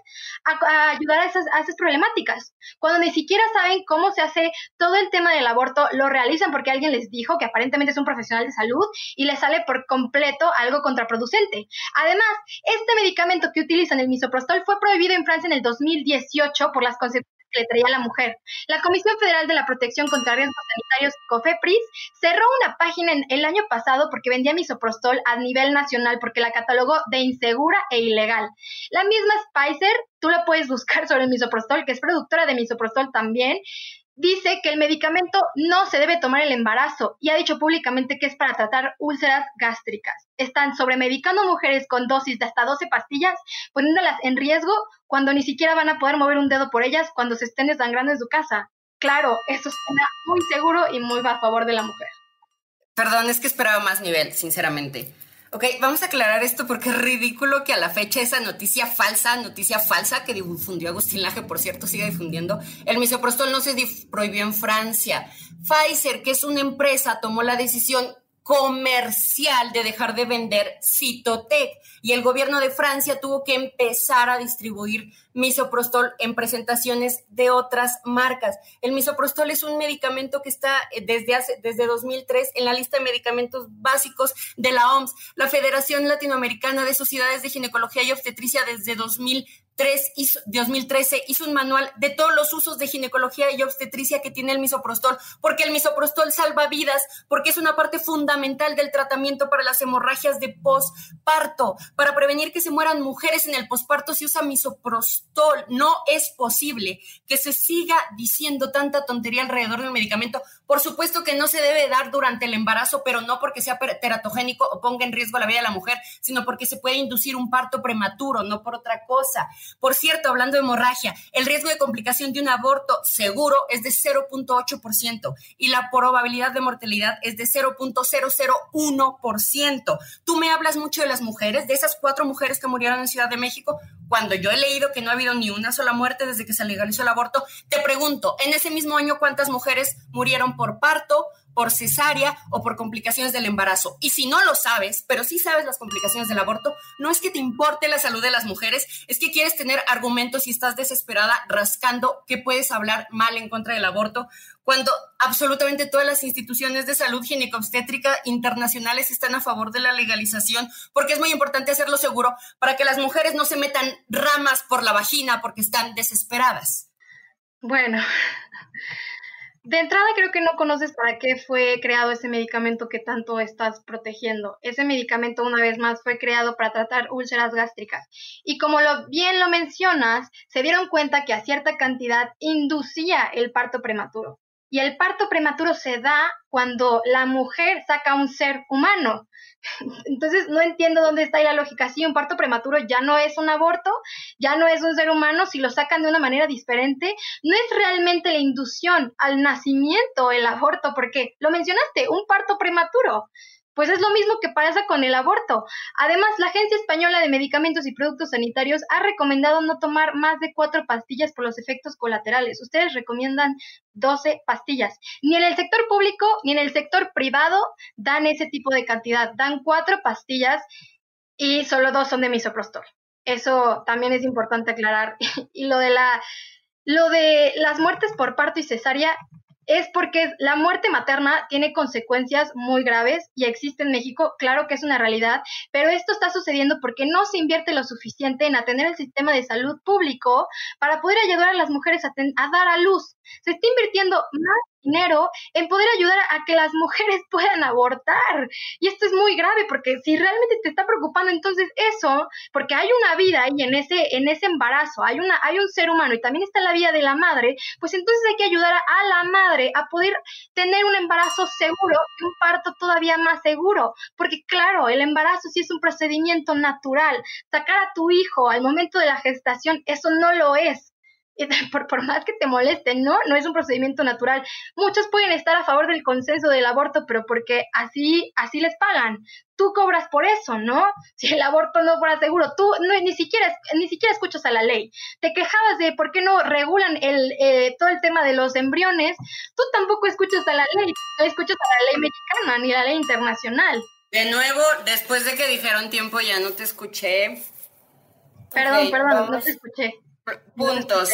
a, ayudar a esas, a esas, problemáticas? Cuando ni siquiera saben cómo se hace todo el tema del aborto, lo realizan porque alguien les dijo que aparentemente es un profesional de salud y les sale por completo algo contraproducente. Además, este medicamento que utilizan, el misoprostol, fue prohibido en Francia en el 2018 por las consecuencias le traía a la mujer. La Comisión Federal de la Protección contra Riesgos Sanitarios, COFEPRIS, cerró una página en el año pasado porque vendía misoprostol a nivel nacional porque la catalogó de insegura e ilegal. La misma Spicer, tú la puedes buscar sobre el misoprostol, que es productora de misoprostol también, dice que el medicamento no se debe tomar el embarazo y ha dicho públicamente que es para tratar úlceras gástricas. Están sobremedicando mujeres con dosis de hasta 12 pastillas, poniéndolas en riesgo cuando ni siquiera van a poder mover un dedo por ellas cuando se estén desangrando en su casa. Claro, eso suena muy seguro y muy a favor de la mujer. Perdón, es que esperaba más nivel, sinceramente. Ok, vamos a aclarar esto porque es ridículo que a la fecha esa noticia falsa, noticia falsa que difundió Agustín Laje, por cierto, siga difundiendo. El misoprostol no se prohibió en Francia. Pfizer, que es una empresa, tomó la decisión comercial de dejar de vender Citotec y el gobierno de Francia tuvo que empezar a distribuir misoprostol en presentaciones de otras marcas. El misoprostol es un medicamento que está eh, desde hace desde 2003 en la lista de medicamentos básicos de la OMS, la Federación Latinoamericana de Sociedades de Ginecología y Obstetricia desde 2000 2013 hizo un manual de todos los usos de ginecología y obstetricia que tiene el misoprostol, porque el misoprostol salva vidas, porque es una parte fundamental del tratamiento para las hemorragias de posparto, para prevenir que se mueran mujeres en el posparto si usa misoprostol. No es posible que se siga diciendo tanta tontería alrededor del medicamento. Por supuesto que no se debe dar durante el embarazo, pero no porque sea teratogénico o ponga en riesgo la vida de la mujer, sino porque se puede inducir un parto prematuro, no por otra cosa. Por cierto, hablando de hemorragia, el riesgo de complicación de un aborto seguro es de 0.8% y la probabilidad de mortalidad es de 0.001%. Tú me hablas mucho de las mujeres, de esas cuatro mujeres que murieron en Ciudad de México, cuando yo he leído que no ha habido ni una sola muerte desde que se legalizó el aborto, te pregunto, en ese mismo año, ¿cuántas mujeres murieron por parto, por cesárea o por complicaciones del embarazo. Y si no lo sabes, pero sí sabes las complicaciones del aborto, no es que te importe la salud de las mujeres, es que quieres tener argumentos y estás desesperada rascando que puedes hablar mal en contra del aborto, cuando absolutamente todas las instituciones de salud ginecobstétrica internacionales están a favor de la legalización, porque es muy importante hacerlo seguro para que las mujeres no se metan ramas por la vagina porque están desesperadas. Bueno, de entrada creo que no conoces para qué fue creado ese medicamento que tanto estás protegiendo. Ese medicamento, una vez más, fue creado para tratar úlceras gástricas. Y como bien lo mencionas, se dieron cuenta que a cierta cantidad inducía el parto prematuro. Y el parto prematuro se da cuando la mujer saca un ser humano. Entonces no entiendo dónde está ahí la lógica. Si un parto prematuro ya no es un aborto, ya no es un ser humano, si lo sacan de una manera diferente, no es realmente la inducción al nacimiento el aborto, porque lo mencionaste, un parto prematuro. Pues es lo mismo que pasa con el aborto. Además, la Agencia Española de Medicamentos y Productos Sanitarios ha recomendado no tomar más de cuatro pastillas por los efectos colaterales. Ustedes recomiendan 12 pastillas. Ni en el sector público ni en el sector privado dan ese tipo de cantidad. Dan cuatro pastillas y solo dos son de misoprostol. Eso también es importante aclarar. y lo de la lo de las muertes por parto y cesárea es porque la muerte materna tiene consecuencias muy graves y existe en México, claro que es una realidad, pero esto está sucediendo porque no se invierte lo suficiente en atender el sistema de salud público para poder ayudar a las mujeres a, a dar a luz. Se está invirtiendo más dinero en poder ayudar a que las mujeres puedan abortar. Y esto es muy grave porque si realmente te está preocupando entonces eso, porque hay una vida ahí en ese, en ese embarazo, hay, una, hay un ser humano y también está la vida de la madre, pues entonces hay que ayudar a la madre a poder tener un embarazo seguro y un parto todavía más seguro. Porque claro, el embarazo sí es un procedimiento natural. Sacar a tu hijo al momento de la gestación, eso no lo es. por, por, más que te moleste, ¿no? No es un procedimiento natural. Muchos pueden estar a favor del consenso del aborto, pero porque así, así les pagan. Tú cobras por eso, ¿no? Si el aborto no fuera seguro, tú no, ni, siquiera, ni siquiera escuchas a la ley. Te quejabas de por qué no regulan el, eh, todo el tema de los embriones. Tú tampoco escuchas a la ley, no escuchas a la ley mexicana ni a la ley internacional. De nuevo, después de que dijeron tiempo, ya no te escuché. Perdón, perdón, no te escuché. Puntos.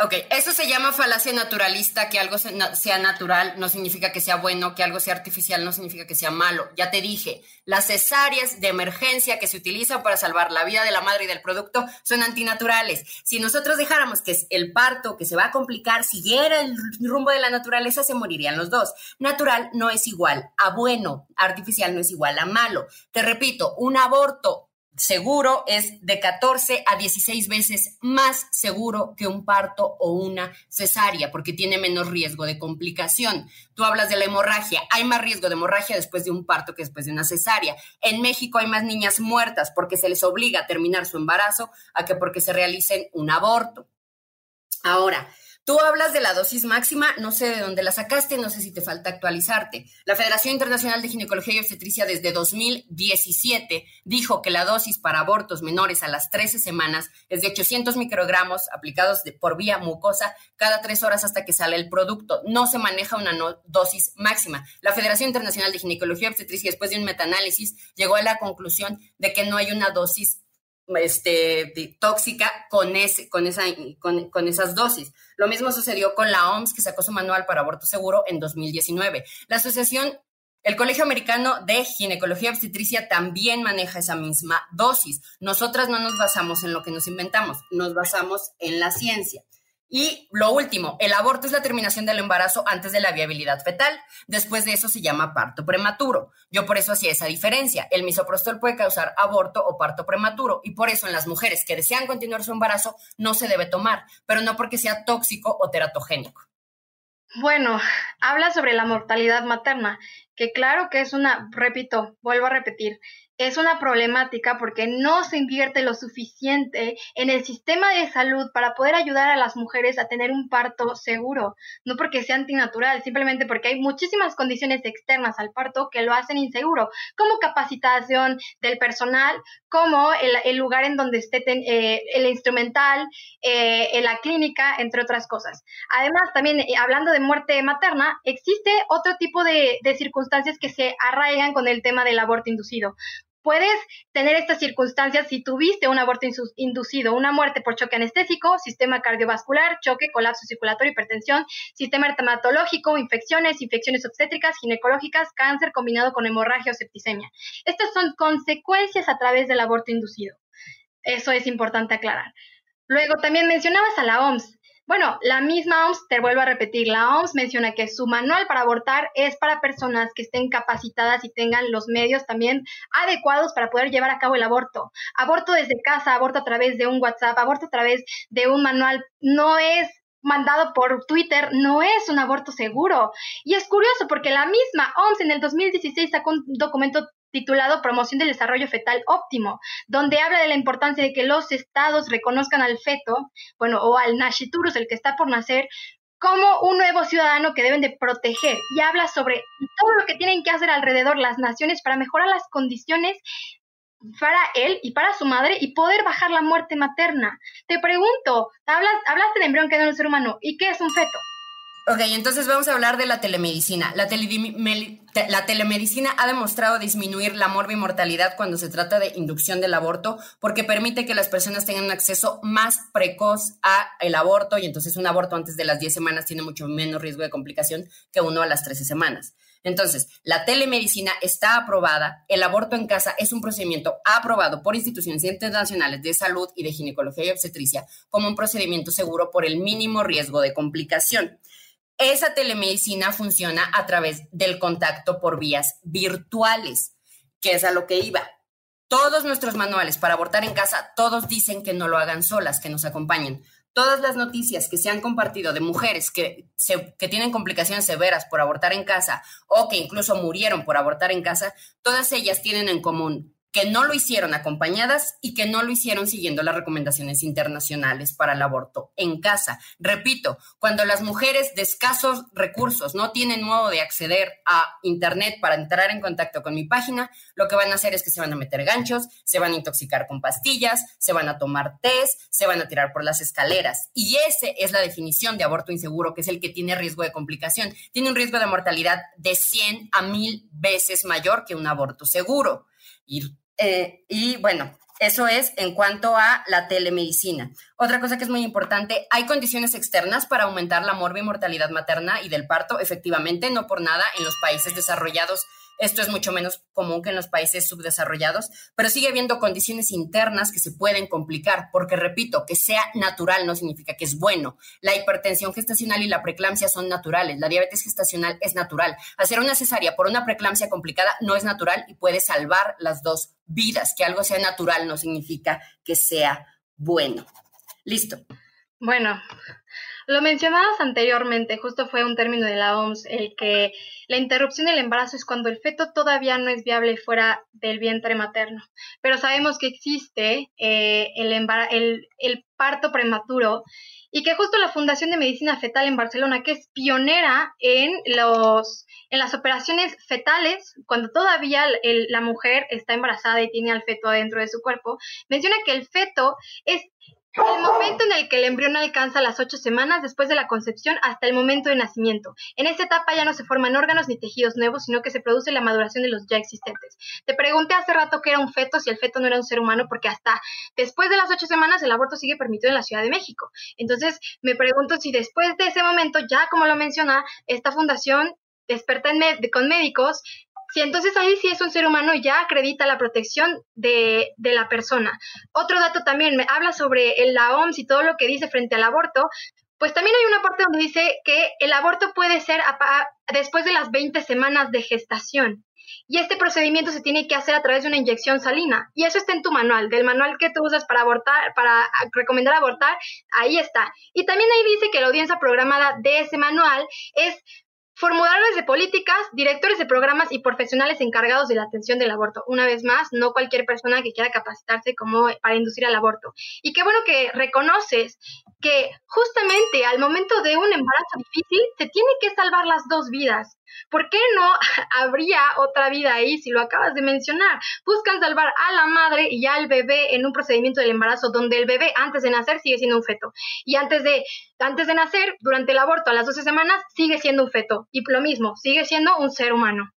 ok, eso se llama falacia naturalista, que algo sea natural no significa que sea bueno, que algo sea artificial no significa que sea malo. Ya te dije, las cesáreas de emergencia que se utilizan para salvar la vida de la madre y del producto son antinaturales. Si nosotros dejáramos que el parto, que se va a complicar, siguiera el rumbo de la naturaleza, se morirían los dos. Natural no es igual a bueno, artificial no es igual a malo. Te repito, un aborto seguro es de 14 a 16 veces más seguro que un parto o una cesárea, porque tiene menos riesgo de complicación. Tú hablas de la hemorragia, hay más riesgo de hemorragia después de un parto que después de una cesárea. En México hay más niñas muertas porque se les obliga a terminar su embarazo a que porque se realicen un aborto. Ahora, Tú hablas de la dosis máxima, no sé de dónde la sacaste, no sé si te falta actualizarte. La Federación Internacional de Ginecología y Obstetricia desde 2017 dijo que la dosis para abortos menores a las 13 semanas es de 800 microgramos aplicados por vía mucosa cada tres horas hasta que sale el producto. No se maneja una dosis máxima. La Federación Internacional de Ginecología y Obstetricia, después de un metaanálisis, llegó a la conclusión de que no hay una dosis este, tóxica con, esa, con, esas dosis. Lo mismo sucedió con la OMS, que sacó su manual para aborto seguro en 2019. La asociación, el Colegio Americano de Ginecología y Obstetricia también maneja esa misma dosis. Nosotras no nos basamos en lo que nos inventamos, nos basamos en la ciencia. Y lo último, el aborto es la terminación del embarazo antes de la viabilidad fetal. Después de eso se llama parto prematuro. Yo por eso hacía esa diferencia. El misoprostol puede causar aborto o parto prematuro y por eso en las mujeres que desean continuar su embarazo no se debe tomar, pero no porque sea tóxico o teratogénico. Bueno, habla sobre la mortalidad materna, que claro que es una, repito, vuelvo a repetir, es una problemática porque no se invierte lo suficiente en el sistema de salud para poder ayudar a las mujeres a tener un parto seguro, no porque sea antinatural, simplemente porque hay muchísimas condiciones externas al parto que lo hacen inseguro, como capacitación del personal, como el, lugar en donde esté eh, el instrumental, eh, en la clínica, entre otras cosas. Además, también eh, hablando de muerte materna, existe otro tipo de circunstancias que se arraigan con el tema del aborto inducido puedes tener estas circunstancias si tuviste un aborto inducido, una muerte por choque anestésico, sistema cardiovascular, choque, colapso circulatorio, hipertensión, sistema hematológico, infecciones, infecciones obstétricas, ginecológicas, cáncer combinado con hemorragia o septicemia. Estas son consecuencias a través del aborto inducido. Eso es importante aclarar. Luego, también mencionabas a la OMS. Bueno, la misma OMS, te vuelvo a repetir, la OMS menciona que su manual para abortar es para personas que estén capacitadas y tengan los medios también adecuados para poder llevar a cabo el aborto. Aborto desde casa, aborto a través de un WhatsApp, aborto a través de un manual, no es mandado por Twitter no es un aborto seguro. Y es curioso porque la misma OMS en el 2016 sacó un documento titulado Promoción del Desarrollo Fetal Óptimo, donde habla de la importancia de que los estados reconozcan al feto, bueno, o al nasciturus, el que está por nacer, como un nuevo ciudadano que deben de proteger y habla sobre todo lo que tienen que hacer alrededor las naciones para mejorar las condiciones para él y para su madre y poder bajar la muerte materna. Te pregunto, hablas, hablaste de embrión que es un ser humano, ¿y qué es un feto? Ok, entonces vamos a hablar de la telemedicina. La, telemedicina ha demostrado disminuir la morbimortalidad cuando se trata de inducción del aborto porque permite que las personas tengan un acceso más precoz a el aborto y entonces un aborto antes de las 10 semanas tiene mucho menos riesgo de complicación que uno a las 13 semanas. Entonces, la telemedicina está aprobada, el aborto en casa es un procedimiento aprobado por instituciones internacionales de salud y de ginecología y obstetricia como un procedimiento seguro por el mínimo riesgo de complicación. Esa telemedicina funciona a través del contacto por vías virtuales, que es a lo que iba. Todos nuestros manuales para abortar en casa, todos dicen que no lo hagan solas, que nos acompañen todas las noticias que se han compartido de mujeres que, que tienen complicaciones severas por abortar en casa o que incluso murieron por abortar en casa, todas ellas tienen en común que no lo hicieron acompañadas y que no lo hicieron siguiendo las recomendaciones internacionales para el aborto en casa. Repito, cuando las mujeres de escasos recursos no tienen modo de acceder a Internet para entrar en contacto con mi página, lo que van a hacer es que se van a meter ganchos, se van a intoxicar con pastillas, se van a tomar test, se van a tirar por las escaleras. Y esa es la definición de aborto inseguro, que es el que tiene riesgo de complicación. Tiene un riesgo de mortalidad de 100 a 1000 veces mayor que un aborto seguro. Eh, y bueno, eso es en cuanto a la telemedicina. Otra cosa que es muy importante, hay condiciones externas para aumentar la mortalidad materna y del parto, efectivamente, no por nada en los países desarrollados esto es mucho menos común que en los países subdesarrollados, pero sigue habiendo condiciones internas que se pueden complicar, porque repito, que sea natural no significa que es bueno. La hipertensión gestacional y la preeclampsia son naturales, la diabetes gestacional es natural. Hacer una cesárea por una preeclampsia complicada no es natural y puede salvar las dos vidas. Que algo sea natural no significa que sea bueno. Listo. Bueno, lo mencionabas anteriormente, justo fue un término de la OMS, el que la interrupción del embarazo es cuando el feto todavía no es viable fuera del vientre materno. Pero sabemos que existe eh, el, el, parto prematuro y que justo la Fundación de Medicina Fetal en Barcelona, que es pionera en, los, en las operaciones fetales, cuando todavía la mujer está embarazada y tiene al feto adentro de su cuerpo, menciona que el feto es el momento en el que el embrión alcanza las ocho semanas después de la concepción hasta el momento de nacimiento. En esta etapa ya no se forman órganos ni tejidos nuevos, sino que se produce la maduración de los ya existentes. Te pregunté hace rato qué era un feto, si el feto no era un ser humano, porque hasta después de las ocho semanas el aborto sigue permitido en la Ciudad de México. Entonces me pregunto si después de ese momento, ya como lo menciona, esta fundación experta en con médicos Sí, entonces ahí sí es un ser humano, ya acredita la protección de, de, la persona. Otro dato también, me habla sobre la OMS y todo lo que dice frente al aborto. Pues también hay una parte donde dice que el aborto puede ser después de las 20 semanas de gestación. Y este procedimiento se tiene que hacer a través de una inyección salina. Y eso está en tu manual, del manual que tú usas para abortar, para recomendar abortar, ahí está. Y también ahí dice que la audiencia programada de ese manual es Formuladores de políticas, directores de programas y profesionales encargados de la atención del aborto. Una vez más, no cualquier persona que quiera capacitarse como para inducir al aborto. Y qué bueno que reconoces que justamente al momento de un embarazo difícil se tiene que salvar las dos vidas. ¿Por qué no habría otra vida ahí si lo acabas de mencionar? Buscan salvar a la madre y al bebé en un procedimiento del embarazo donde el bebé antes de nacer sigue siendo un feto y antes de antes de nacer, durante el aborto a las 12 semanas sigue siendo un feto y lo mismo, sigue siendo un ser humano.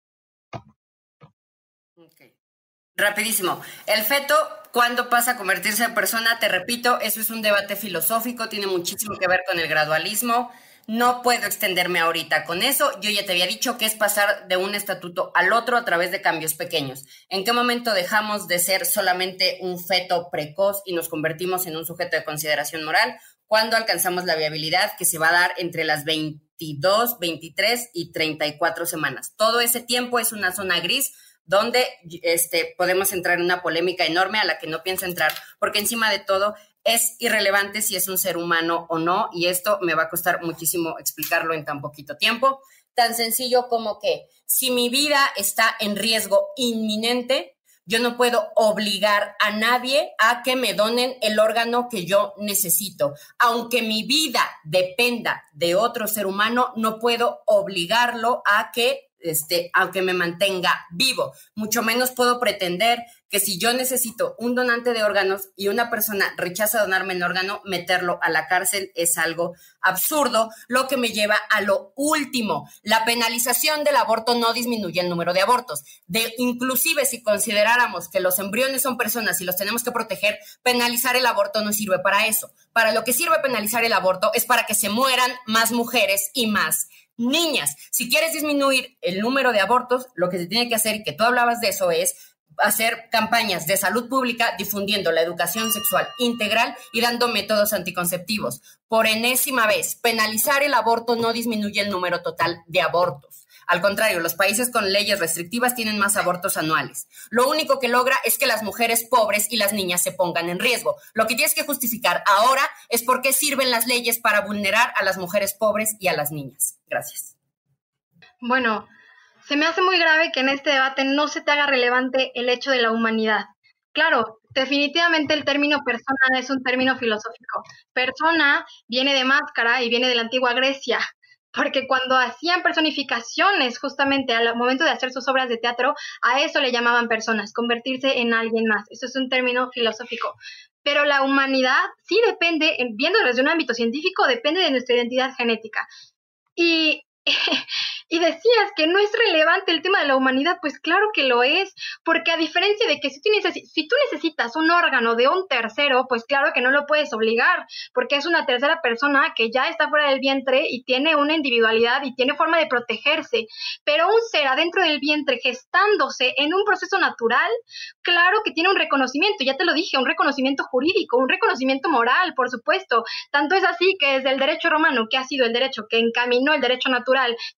Rapidísimo. El feto, cuando pasa a convertirse en persona? Te repito, eso es un debate filosófico, tiene muchísimo que ver con el gradualismo. No puedo extenderme ahorita con eso. Yo ya te había dicho que es pasar de un estatuto al otro a través de cambios pequeños. ¿En qué momento dejamos de ser solamente un feto precoz y nos convertimos en un sujeto de consideración moral? cuando alcanzamos la viabilidad que se va a dar entre las 22, 23 y 34 semanas. Todo ese tiempo es una zona gris donde este, podemos entrar en una polémica enorme a la que no pienso entrar, porque encima de todo es irrelevante si es un ser humano o no, y esto me va a costar muchísimo explicarlo en tan poquito tiempo. Tan sencillo como que si mi vida está en riesgo inminente, yo no puedo obligar a nadie a que me donen el órgano que yo necesito. Aunque mi vida dependa de otro ser humano, no puedo obligarlo a que este, aunque me mantenga vivo. Mucho menos puedo pretender que si yo necesito un donante de órganos y una persona rechaza donarme el órgano, meterlo a la cárcel es algo absurdo, lo que me lleva a lo último. La penalización del aborto no disminuye el número de abortos. De, inclusive si consideráramos que los embriones son personas y los tenemos que proteger, penalizar el aborto no sirve para eso. Para lo que sirve penalizar el aborto es para que se mueran más mujeres y más niñas. Si quieres disminuir el número de abortos, lo que se tiene que hacer, y que tú hablabas de eso, es hacer campañas de salud pública difundiendo la educación sexual integral y dando métodos anticonceptivos. Por enésima vez, penalizar el aborto no disminuye el número total de abortos. Al contrario, los países con leyes restrictivas tienen más abortos anuales. Lo único que logra es que las mujeres pobres y las niñas se pongan en riesgo. Lo que tienes que justificar ahora es por qué sirven las leyes para vulnerar a las mujeres pobres y a las niñas. Gracias. Bueno, se me hace muy grave que en este debate no se te haga relevante el hecho de la humanidad. Claro, definitivamente el término persona es un término filosófico. Persona viene de máscara y viene de la antigua Grecia porque cuando hacían personificaciones justamente al momento de hacer sus obras de teatro, a eso le llamaban personas, convertirse en alguien más. Eso es un término filosófico. Pero la humanidad sí depende, viendo desde un ámbito científico, depende de nuestra identidad genética. Y y decías que no es relevante el tema de la humanidad, pues claro que lo es, porque a diferencia de que si tú, si tú necesitas un órgano de un tercero, pues claro que no lo puedes obligar, porque es una tercera persona que ya está fuera del vientre y tiene una individualidad y tiene forma de protegerse, pero un ser adentro del vientre gestándose en un proceso natural, claro que tiene un reconocimiento, ya te lo dije, un reconocimiento jurídico, un reconocimiento moral, por supuesto, tanto es así que desde el derecho romano, que ha sido el derecho que encaminó el derecho natural,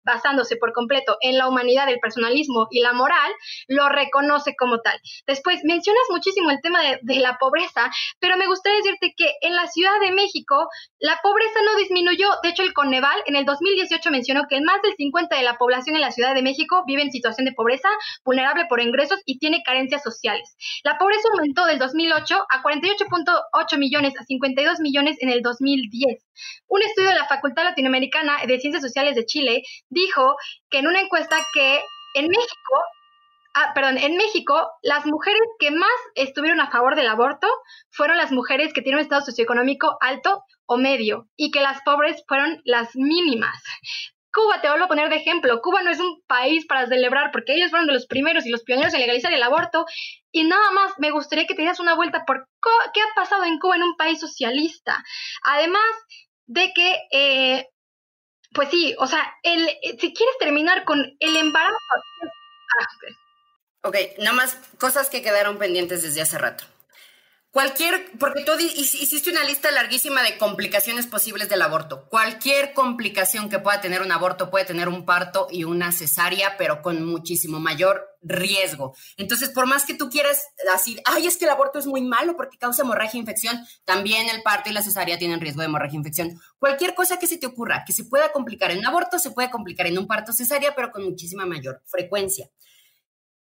basándose por completo en la humanidad, el personalismo y la moral, lo reconoce como tal. Después, mencionas muchísimo el tema de, la pobreza, pero me gustaría decirte que en la Ciudad de México la pobreza no disminuyó. De hecho, el Coneval en el 2018 mencionó que más del 50 de la población en la Ciudad de México vive en situación de pobreza, vulnerable por ingresos y tiene carencias sociales. La pobreza aumentó del 2008 a 48.8 millones a 52 millones en el 2010. Un estudio de la Facultad Latinoamericana de Ciencias Sociales de Chile dijo que en una encuesta que en México, ah, perdón, en México, las mujeres que más estuvieron a favor del aborto fueron las mujeres que tienen un estado socioeconómico alto o medio y que las pobres fueron las mínimas. Cuba, te vuelvo a poner de ejemplo, Cuba no es un país para celebrar porque ellos fueron de los primeros y los pioneros en legalizar el aborto. Y nada más, me gustaría que te dieras una vuelta por qué ha pasado en Cuba en un país socialista. Además de que eh, pues sí, o sea, el, eh, si quieres terminar con el embarazo. Ah, ok, nada más cosas que quedaron pendientes desde hace rato. Cualquier, porque tú hiciste una lista larguísima de complicaciones posibles del aborto. Cualquier complicación que pueda tener un aborto puede tener un parto y una cesárea, pero con muchísimo mayor riesgo. Entonces, por más que tú quieras así, ay, es que el aborto es muy malo porque causa hemorragia e infección, también el parto y la cesárea tienen riesgo de hemorragia e infección. Cualquier cosa que se te ocurra que se pueda complicar en un aborto, se puede complicar en un parto cesárea, pero con muchísima mayor frecuencia.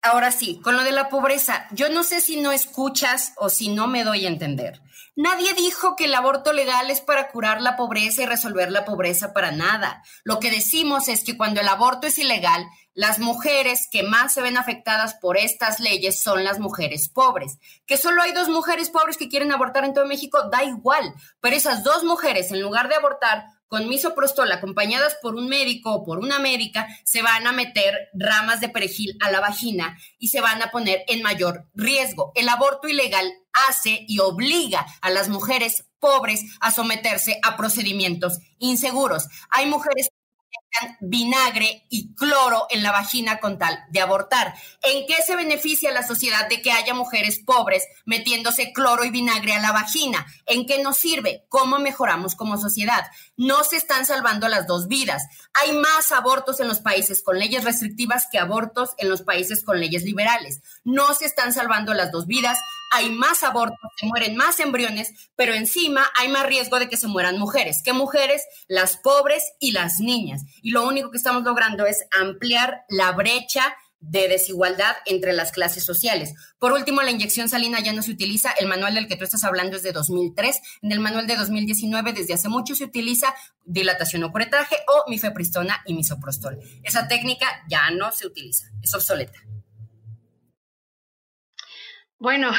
Ahora sí, con lo de la pobreza, yo no sé si no escuchas o si no me doy a entender. Nadie dijo que el aborto legal es para curar la pobreza y resolver la pobreza para nada. Lo que decimos es que cuando el aborto es ilegal, las mujeres que más se ven afectadas por estas leyes son las mujeres pobres. Que solo hay dos mujeres pobres que quieren abortar en todo México, da igual. Pero esas dos mujeres, en lugar de abortar, con misoprostol acompañadas por un médico o por una médica, se van a meter ramas de perejil a la vagina y se van a poner en mayor riesgo. El aborto ilegal hace y obliga a las mujeres pobres a someterse a procedimientos inseguros. Hay mujeres vinagre y cloro en la vagina con tal de abortar. ¿En qué se beneficia la sociedad de que haya mujeres pobres metiéndose cloro y vinagre a la vagina? ¿En qué nos sirve? ¿Cómo mejoramos como sociedad? No se están salvando las dos vidas. Hay más abortos en los países con leyes restrictivas que abortos en los países con leyes liberales. No se están salvando las dos vidas. Hay más abortos, se mueren más embriones, pero encima hay más riesgo de que se mueran mujeres. ¿Qué mujeres? Las pobres y las niñas y lo único que estamos logrando es ampliar la brecha de desigualdad entre las clases sociales. Por último, la inyección salina ya no se utiliza. El manual del que tú estás hablando es de 2003. En el manual de 2019, desde hace mucho, se utiliza dilatación o curetaje o mifepristona y misoprostol. Esa técnica ya no se utiliza, es obsoleta. Bueno,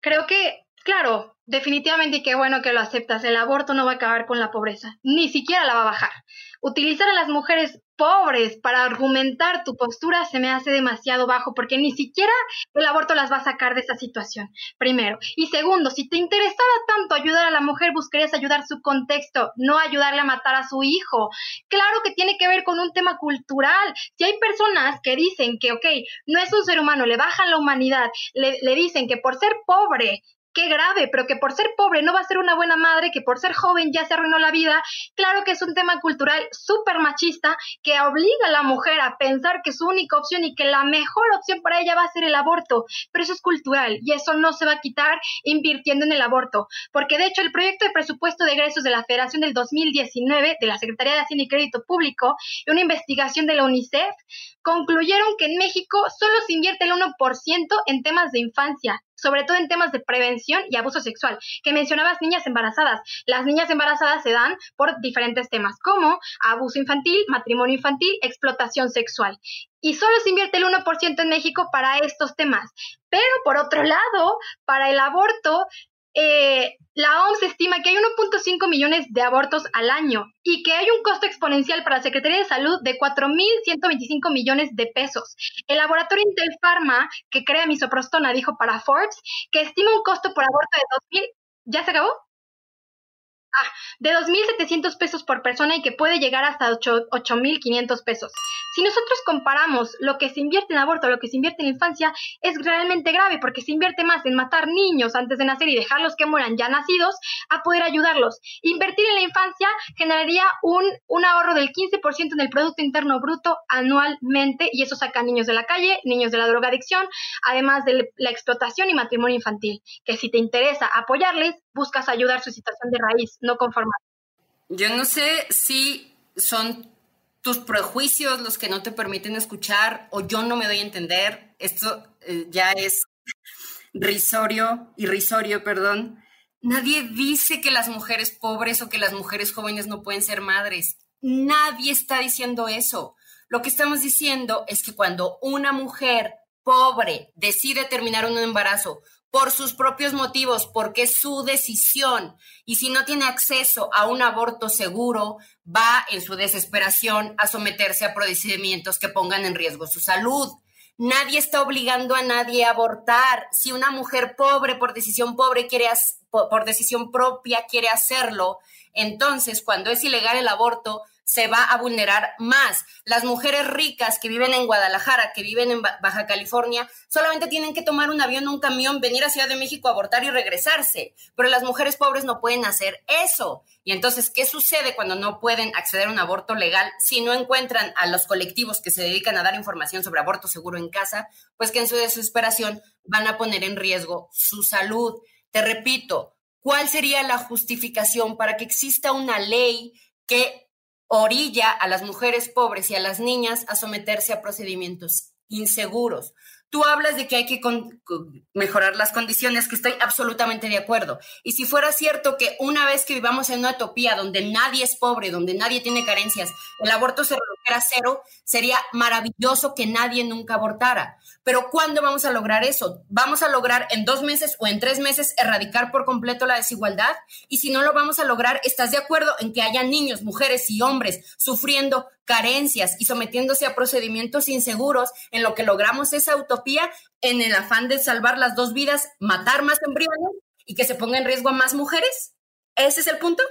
creo que, claro, definitivamente qué bueno que lo aceptas. El aborto no va a acabar con la pobreza, ni siquiera la va a bajar. Utilizar a las mujeres pobres para argumentar tu postura se me hace demasiado bajo porque ni siquiera el aborto las va a sacar de esa situación, primero. Y segundo, si te interesara tanto ayudar a la mujer, buscarías ayudar su contexto, no ayudarle a matar a su hijo. Claro que tiene que ver con un tema cultural. Si hay personas que dicen que, ok, no es un ser humano, le bajan la humanidad, le, le dicen que por ser pobre qué grave, pero que por ser pobre no va a ser una buena madre, que por ser joven ya se arruinó la vida. Claro que es un tema cultural súper machista que obliga a la mujer a pensar que su única opción y que la mejor opción para ella va a ser el aborto, pero eso es cultural y eso no se va a quitar invirtiendo en el aborto, porque de hecho el proyecto de presupuesto de egresos de la Federación del 2019 de la Secretaría de Hacienda y Crédito Público y una investigación de la UNICEF concluyeron que en México solo se invierte el 1% en temas de infancia sobre todo en temas de prevención y abuso sexual, que mencionabas niñas embarazadas. Las niñas embarazadas se dan por diferentes temas, como abuso infantil, matrimonio infantil, explotación sexual. Y solo se invierte el 1% en México para estos temas. Pero por otro lado, para el aborto eh, la OMS estima que hay 1.5 millones de abortos al año y que hay un costo exponencial para la Secretaría de Salud de 4.125 millones de pesos. El laboratorio Intel Pharma, que crea misoprostona, dijo para Forbes que estima un costo por aborto de 2.000... ¿Ya se acabó? Ah, de 2.700 pesos por persona y que puede llegar hasta 8.500 pesos. Si nosotros comparamos lo que se invierte en aborto a lo que se invierte en infancia, es realmente grave porque se invierte más en matar niños antes de nacer y dejarlos que mueran ya nacidos a poder ayudarlos. Invertir en la infancia generaría un, un ahorro del 15% en el Producto Interno Bruto anualmente y eso saca niños de la calle, niños de la drogadicción, además de la explotación y matrimonio infantil, que si te interesa apoyarles, buscas ayudar su situación de raíz, no conformar. Yo no sé si son tus prejuicios los que no te permiten escuchar o yo no me doy a entender. Esto eh, ya es risorio, irrisorio, perdón. Nadie dice que las mujeres pobres o que las mujeres jóvenes no pueden ser madres. Nadie está diciendo eso. Lo que estamos diciendo es que cuando una mujer pobre decide terminar un embarazo por sus propios motivos, porque es su decisión. Y si no tiene acceso a un aborto seguro, va en su desesperación a someterse a procedimientos que pongan en riesgo su salud. Nadie está obligando a nadie a abortar. Si una mujer pobre por decisión pobre quiere por decisión propia quiere hacerlo, entonces cuando es ilegal el aborto, se va a vulnerar más. Las mujeres ricas que viven en Guadalajara, que viven en Baja California, solamente tienen que tomar un avión un camión, venir a Ciudad de México, abortar y regresarse. Pero las mujeres pobres no pueden hacer eso. Y entonces, ¿qué sucede cuando no pueden acceder a un aborto legal si no encuentran a los colectivos que se dedican a dar información sobre aborto seguro en casa? Pues que en su desesperación van a poner en riesgo su salud. Te repito, ¿cuál sería la justificación para que exista una ley que orilla a las mujeres pobres y a las niñas a someterse a procedimientos inseguros. Tú hablas de que hay que mejorar las condiciones, que estoy absolutamente de acuerdo. Y si fuera cierto que una vez que vivamos en una utopía donde nadie es pobre, donde nadie tiene carencias, el aborto se redujera a cero, sería maravilloso que nadie nunca abortara. Pero ¿cuándo vamos a lograr eso? ¿Vamos a lograr en dos meses o en tres meses erradicar por completo la desigualdad? Y si no lo vamos a lograr, ¿estás de acuerdo en que haya niños, mujeres y hombres sufriendo carencias y sometiéndose a procedimientos inseguros en lo que logramos esa utopía en el afán de salvar las dos vidas, matar más embriones y que se ponga en riesgo a más mujeres? ¿Ese es el punto?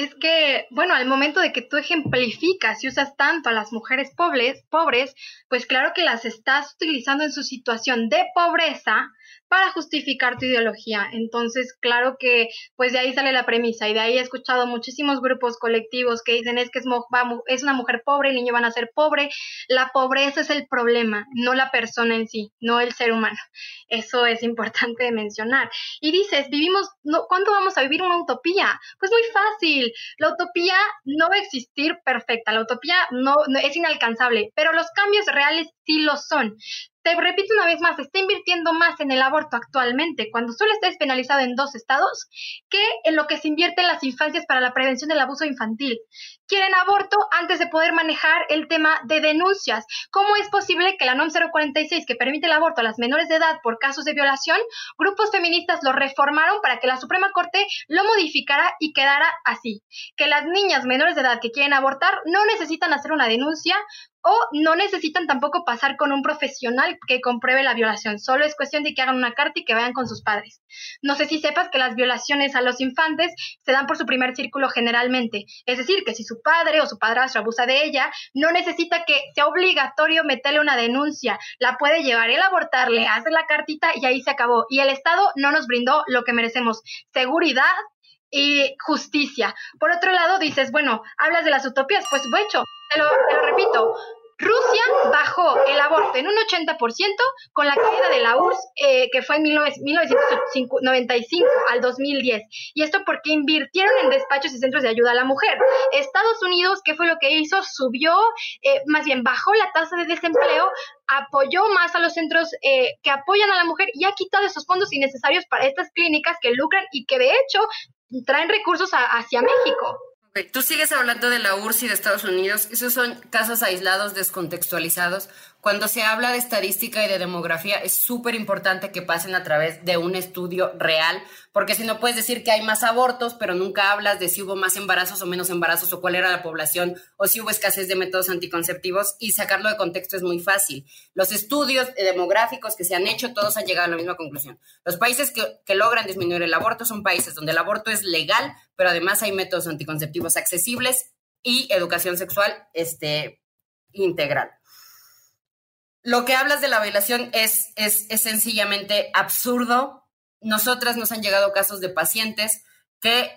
Es que, bueno, al momento de que tú ejemplificas y usas tanto a las mujeres pobres, pobres, pues claro que las estás utilizando en su situación de pobreza para justificar tu ideología. Entonces, claro que pues de ahí sale la premisa y de ahí he escuchado muchísimos grupos colectivos que dicen es que es, una mujer pobre, el niño van a ser pobre. La pobreza es el problema, no la persona en sí, no el ser humano. Eso es importante mencionar. Y dices, vivimos, no, ¿cuándo vamos a vivir una utopía? Pues muy fácil. La utopía no va a existir perfecta, la utopía no es inalcanzable, pero los cambios reales sí lo son te repito una vez más, está invirtiendo más en el aborto actualmente, cuando solo está despenalizado en dos estados, que en lo que se invierte en las infancias para la prevención del abuso infantil. Quieren aborto antes de poder manejar el tema de denuncias. ¿Cómo es posible que la NOM 046, que permite el aborto a las menores de edad por casos de violación, grupos feministas lo reformaron para que la Suprema Corte lo modificara y quedara así? Que las niñas menores de edad que quieren abortar no necesitan hacer una denuncia o no necesitan tampoco pasar con un profesional que compruebe la violación, solo es cuestión de que hagan una carta y que vayan con sus padres. No sé si sepas que las violaciones a los infantes se dan por su primer círculo generalmente, es decir, que si su padre o su padrastro abusa de ella, no necesita que sea obligatorio meterle una denuncia, la puede llevar él a abortarle, hace la cartita y ahí se acabó. Y el Estado no nos brindó lo que merecemos, seguridad, y justicia. Por otro lado, dices, bueno, hablas de las utopías, pues hecho, te lo, te lo repito, Rusia bajó el aborto en un 80% con la caída de la URSS, eh, que fue en 1995 al 2010. Y esto porque invirtieron en despachos y centros de ayuda a la mujer. Estados Unidos, ¿qué fue lo que hizo? Subió, eh, más bien bajó la tasa de desempleo, apoyó más a los centros eh, que apoyan a la mujer y ha quitado esos fondos innecesarios para estas clínicas que lucran y que de hecho traen recursos hacia México. Tú sigues hablando de la URSS y de Estados Unidos. Esos son casos aislados, descontextualizados. Cuando se habla de estadística y de demografía, es súper importante que pasen a través de un estudio real, porque si no puedes decir que hay más abortos, pero nunca hablas de si hubo más embarazos o menos embarazos o cuál era la población o si hubo escasez de métodos anticonceptivos y sacarlo de contexto es muy fácil. Los estudios demográficos que se han hecho, todos han llegado a la misma conclusión. Los países que, que logran disminuir el aborto son países donde el aborto es legal, pero además hay métodos anticonceptivos accesibles y educación sexual este, integral lo que hablas de la violación es, es, sencillamente absurdo. Nosotras nos han llegado casos de pacientes que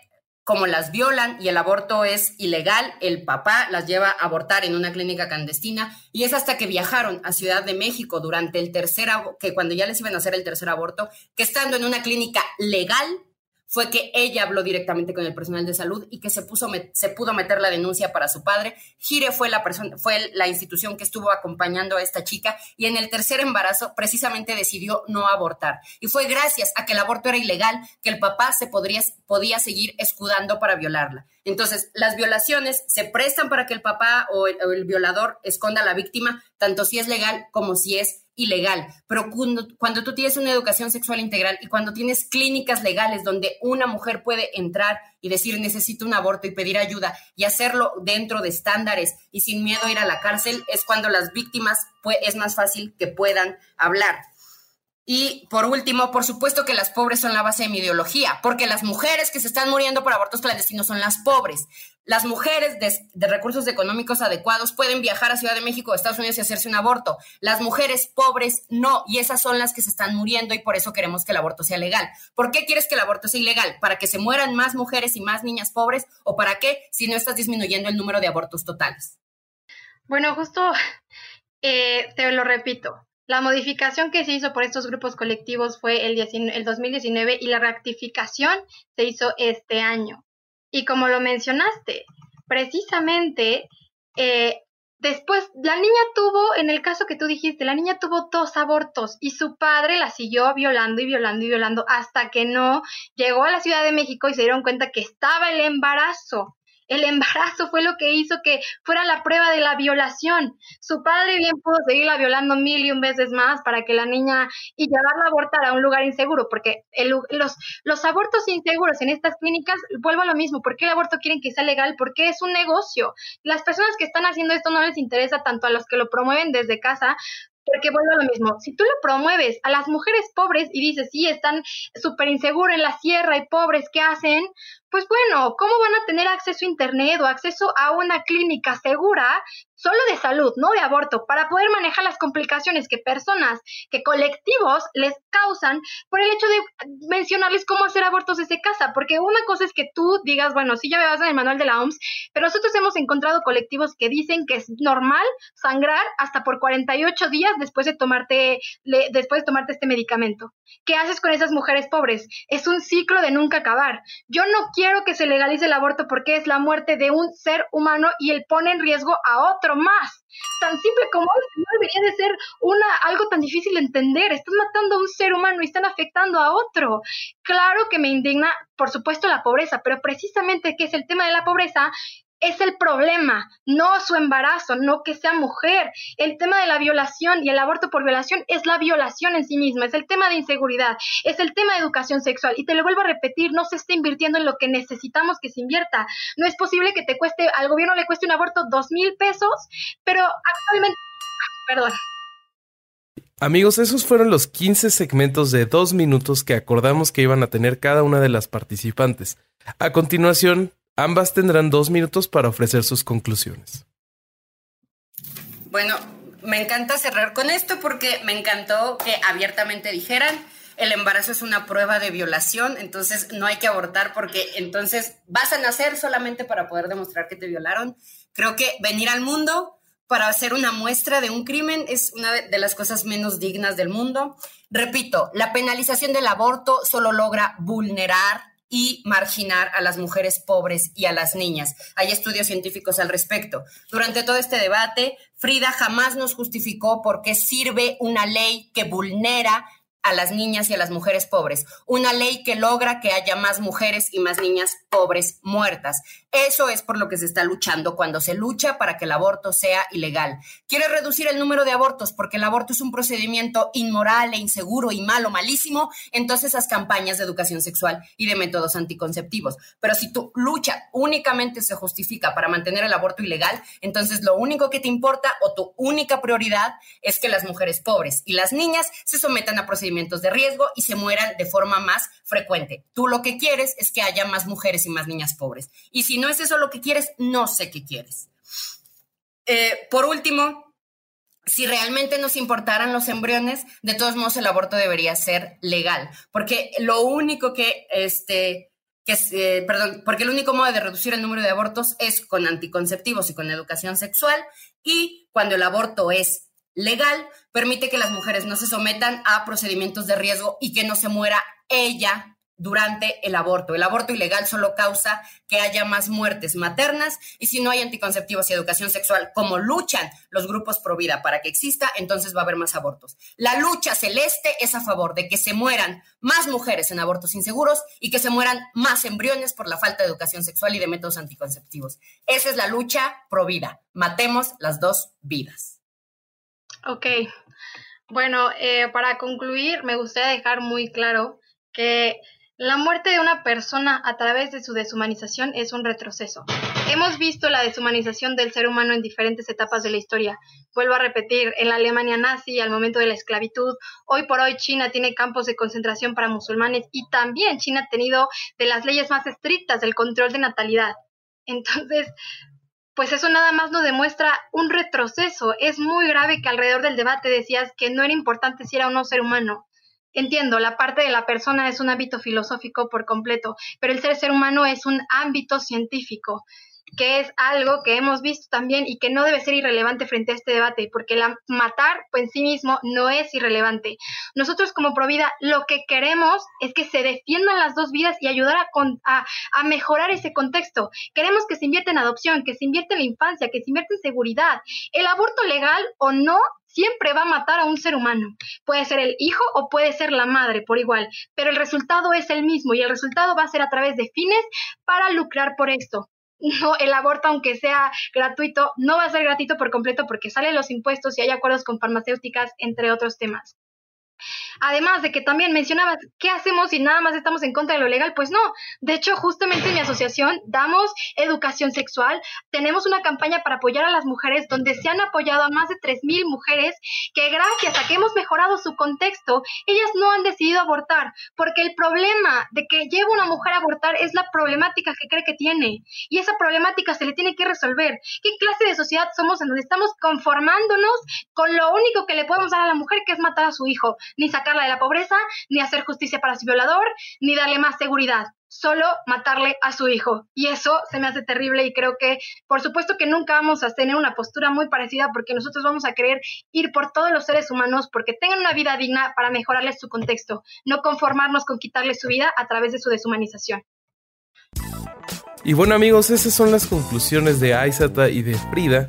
como las violan y el aborto es ilegal, el papá las lleva a abortar en una clínica clandestina y es hasta que viajaron a Ciudad de México durante el tercer, que cuando ya les iban a hacer el tercer aborto, que estando en una clínica legal, fue que ella habló directamente con el personal de salud y que se, puso, se pudo meter la denuncia para su padre. Gire fue la, persona, fue la institución que estuvo acompañando a esta chica y en el tercer embarazo precisamente decidió no abortar. Y fue gracias a que el aborto era ilegal que el papá se podría, podía seguir escudando para violarla. Entonces, las violaciones se prestan para que el papá o el, o el violador esconda a la víctima, tanto si es legal como si es ilegal, pero cuando, tú tienes una educación sexual integral y cuando tienes clínicas legales donde una mujer puede entrar y decir necesito un aborto y pedir ayuda y hacerlo dentro de estándares y sin miedo a ir a la cárcel, es cuando las víctimas pues, es más fácil que puedan hablar. Y por último, por supuesto que las pobres son la base de mi ideología, porque las mujeres que se están muriendo por abortos clandestinos son las pobres. Las mujeres de, recursos económicos adecuados pueden viajar a Ciudad de México o Estados Unidos y hacerse un aborto. Las mujeres pobres no, y esas son las que se están muriendo y por eso queremos que el aborto sea legal. ¿Por qué quieres que el aborto sea ilegal? ¿Para que se mueran más mujeres y más niñas pobres? ¿O para qué si no estás disminuyendo el número de abortos totales? Bueno, justo eh, te lo repito, la modificación que se hizo por estos grupos colectivos fue el, el 2019 y la rectificación se hizo este año. Y como lo mencionaste, precisamente eh, después la niña tuvo, en el caso que tú dijiste, la niña tuvo dos abortos y su padre la siguió violando y violando y violando hasta que no llegó a la Ciudad de México y se dieron cuenta que estaba el embarazo. El embarazo fue lo que hizo que fuera la prueba de la violación. Su padre bien pudo seguirla violando mil y un veces más para que la niña y llevarla a abortar a un lugar inseguro, porque los, los abortos inseguros en estas clínicas, vuelvo a lo mismo, ¿por qué el aborto quieren que sea legal? Porque es un negocio. Las personas que están haciendo esto no les interesa tanto a los que lo promueven desde casa Porque vuelve a lo mismo, si tú lo promueves a las mujeres pobres y dices, sí, están súper inseguras en la sierra y pobres, ¿qué hacen? Pues bueno, ¿cómo van a tener acceso a Internet o acceso a una clínica segura solo de salud, no de aborto, para poder manejar las complicaciones que personas, que colectivos les causan por el hecho de mencionarles cómo hacer abortos desde casa, porque una cosa es que tú digas, bueno, sí ya me vas en el manual de la OMS, pero nosotros hemos encontrado colectivos que dicen que es normal sangrar hasta por 48 días después de tomarte después de tomarte este medicamento. ¿Qué haces con esas mujeres pobres? Es un ciclo de nunca acabar. Yo no quiero que se legalice el aborto porque es la muerte de un ser humano y él pone en riesgo a otro más. Tan simple como no debería de ser una, algo tan difícil de entender. Están matando a un ser humano y están afectando a otro. Claro que me indigna, por supuesto, la pobreza, pero precisamente que es el tema de la pobreza, es el problema, no su embarazo, no que sea mujer. El tema de la violación y el aborto por violación es la violación en sí misma, es el tema de inseguridad, es el tema de educación sexual. Y te lo vuelvo a repetir, no se está invirtiendo en lo que necesitamos que se invierta. No es posible que te cueste, al gobierno le cueste un aborto dos mil pesos, pero actualmente, perdón. Amigos, esos fueron los 15 segmentos de dos minutos que acordamos que iban a tener cada una de las participantes. A continuación, Ambas tendrán dos minutos para ofrecer sus conclusiones. Bueno, me encanta cerrar con esto porque me encantó que abiertamente dijeran el embarazo es una prueba de violación, entonces no hay que abortar porque entonces vas a nacer solamente para poder demostrar que te violaron. Creo que venir al mundo para hacer una muestra de un crimen es una de las cosas menos dignas del mundo. Repito, la penalización del aborto solo logra vulnerar y marginar a las mujeres pobres y a las niñas. Hay estudios científicos al respecto. Durante todo este debate, Frida jamás nos justificó por qué sirve una ley que vulnera a las niñas y a las mujeres pobres. Una ley que logra que haya más mujeres y más niñas pobres muertas. Eso es por lo que se está luchando cuando se lucha para que el aborto sea ilegal. Quiere reducir el número de abortos porque el aborto es un procedimiento inmoral e inseguro y malo, malísimo. Entonces esas campañas de educación sexual y de métodos anticonceptivos. Pero si tu lucha únicamente se justifica para mantener el aborto ilegal, entonces lo único que te importa o tu única prioridad es que las mujeres pobres y las niñas se sometan a procedimientos de riesgo y se mueran de forma más frecuente. Tú lo que quieres es que haya más mujeres y más niñas pobres. Y si no es eso lo que quieres, no sé qué quieres. Eh, por último, si realmente nos importaran los embriones, de todos modos el aborto debería ser legal, porque lo único que, este, que eh, perdón, porque el único modo de reducir el número de abortos es con anticonceptivos y con educación sexual, y cuando el aborto es legal permite que las mujeres no se sometan a procedimientos de riesgo y que no se muera ella durante el aborto. El aborto ilegal solo causa que haya más muertes maternas y si no hay anticonceptivos y educación sexual como luchan los grupos pro vida para que exista, entonces va a haber más abortos. La lucha celeste es a favor de que se mueran más mujeres en abortos inseguros y que se mueran más embriones por la falta de educación sexual y de métodos anticonceptivos. Esa es la lucha pro vida. Matemos las dos vidas. Ok. Bueno, eh, para concluir, me gustaría dejar muy claro que la muerte de una persona a través de su deshumanización es un retroceso. Hemos visto la deshumanización del ser humano en diferentes etapas de la historia. Vuelvo a repetir, en la Alemania nazi, al momento de la esclavitud, hoy por hoy China tiene campos de concentración para musulmanes y también China ha tenido de las leyes más estrictas del control de natalidad. Entonces, pues eso nada más nos demuestra un retroceso. Es muy grave que alrededor del debate decías que no era importante si era o no ser humano. Entiendo, la parte de la persona es un ámbito filosófico por completo, pero el ser ser humano es un ámbito científico que es algo que hemos visto también y que no debe ser irrelevante frente a este debate, porque la matar pues, en sí mismo no es irrelevante. Nosotros como Provida lo que queremos es que se defiendan las dos vidas y ayudar a, a, mejorar ese contexto. Queremos que se invierta en adopción, que se invierta en la infancia, que se invierta en seguridad. El aborto legal o no siempre va a matar a un ser humano. Puede ser el hijo o puede ser la madre por igual, pero el resultado es el mismo y el resultado va a ser a través de fines para lucrar por esto no, el aborto, aunque sea gratuito, no va a ser gratuito por completo porque salen los impuestos y hay acuerdos con farmacéuticas, entre otros temas. Además de que también mencionabas, ¿qué hacemos si nada más estamos en contra de lo legal? Pues no, de hecho, justamente en mi asociación damos educación sexual, tenemos una campaña para apoyar a las mujeres donde se han apoyado a más de 3.000 mujeres que gracias a que hemos mejorado su contexto, ellas no han decidido abortar, porque el problema de que lleva una mujer a abortar es la problemática que cree que tiene, y esa problemática se le tiene que resolver. ¿Qué clase de sociedad somos en donde estamos conformándonos con lo único que le podemos dar a la mujer, que es matar a su hijo? Ni sacarla de la pobreza, ni hacer justicia para su violador, ni darle más seguridad solo matarle a su hijo. Y eso se me hace terrible y creo que, por supuesto que nunca vamos a tener una postura muy parecida porque nosotros vamos a querer ir por todos los seres humanos porque tengan una vida digna para mejorarles su contexto, no conformarnos con quitarles su vida a través de su deshumanización. Y bueno amigos, esas son las conclusiones de Aizata y de Frida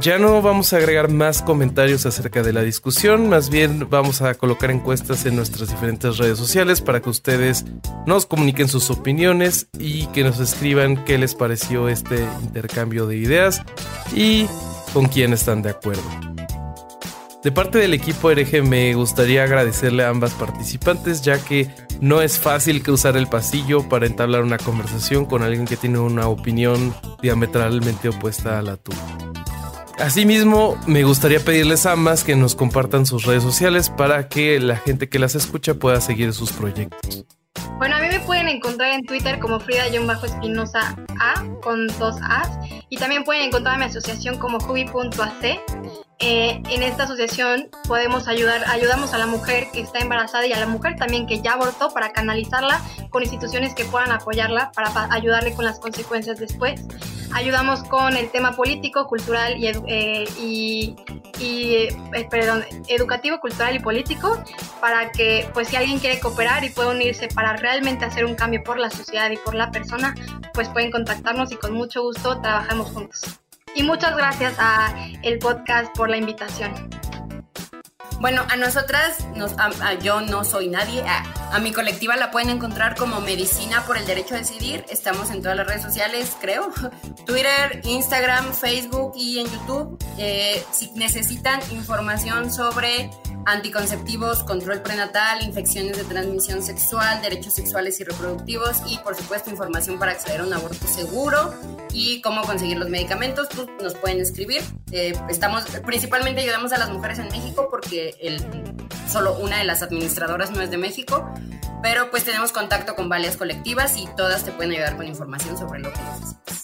ya no vamos a agregar más comentarios acerca de la discusión, más bien vamos a colocar encuestas en nuestras diferentes redes sociales para que ustedes nos comuniquen sus opiniones y que nos escriban qué les pareció este intercambio de ideas y con quién están de acuerdo. De parte del equipo hereje me gustaría agradecerle a ambas participantes ya que no es fácil cruzar el pasillo para entablar una conversación con alguien que tiene una opinión diametralmente opuesta a la tuya. Asimismo, me gustaría pedirles a ambas que nos compartan sus redes sociales para que la gente que las escucha pueda seguir sus proyectos. Bueno, a mí me pueden encontrar en Twitter como Frida-Espinosa A con dos A's y también pueden encontrar mi asociación como Jubi.ac eh, en esta asociación podemos ayudar, ayudamos a la mujer que está embarazada y a la mujer también que ya abortó para canalizarla con instituciones que puedan apoyarla para ayudarle con las consecuencias después. Ayudamos con el tema político, cultural y, eh, eh, perdón, educativo, cultural y político para que pues si alguien quiere cooperar y puede unirse para realmente hacer un cambio por la sociedad y por la persona, pues pueden contactarnos y con mucho gusto trabajamos juntos. Y muchas gracias a el podcast por la invitación. Bueno, a nosotras, yo no soy nadie, a, mi colectiva la pueden encontrar como Medicina por el Derecho a Decidir. Estamos en todas las redes sociales, creo. Twitter, Instagram, Facebook y en YouTube. Eh, si necesitan información sobre anticonceptivos, control prenatal, infecciones de transmisión sexual, derechos sexuales y reproductivos y por supuesto información para acceder a un aborto seguro y cómo conseguir los medicamentos, pues nos pueden escribir. Eh, estamos, principalmente ayudamos a las mujeres en México porque el, solo una de las administradoras no es de México, pero pues tenemos contacto con varias colectivas y todas te pueden ayudar con información sobre lo que necesitas.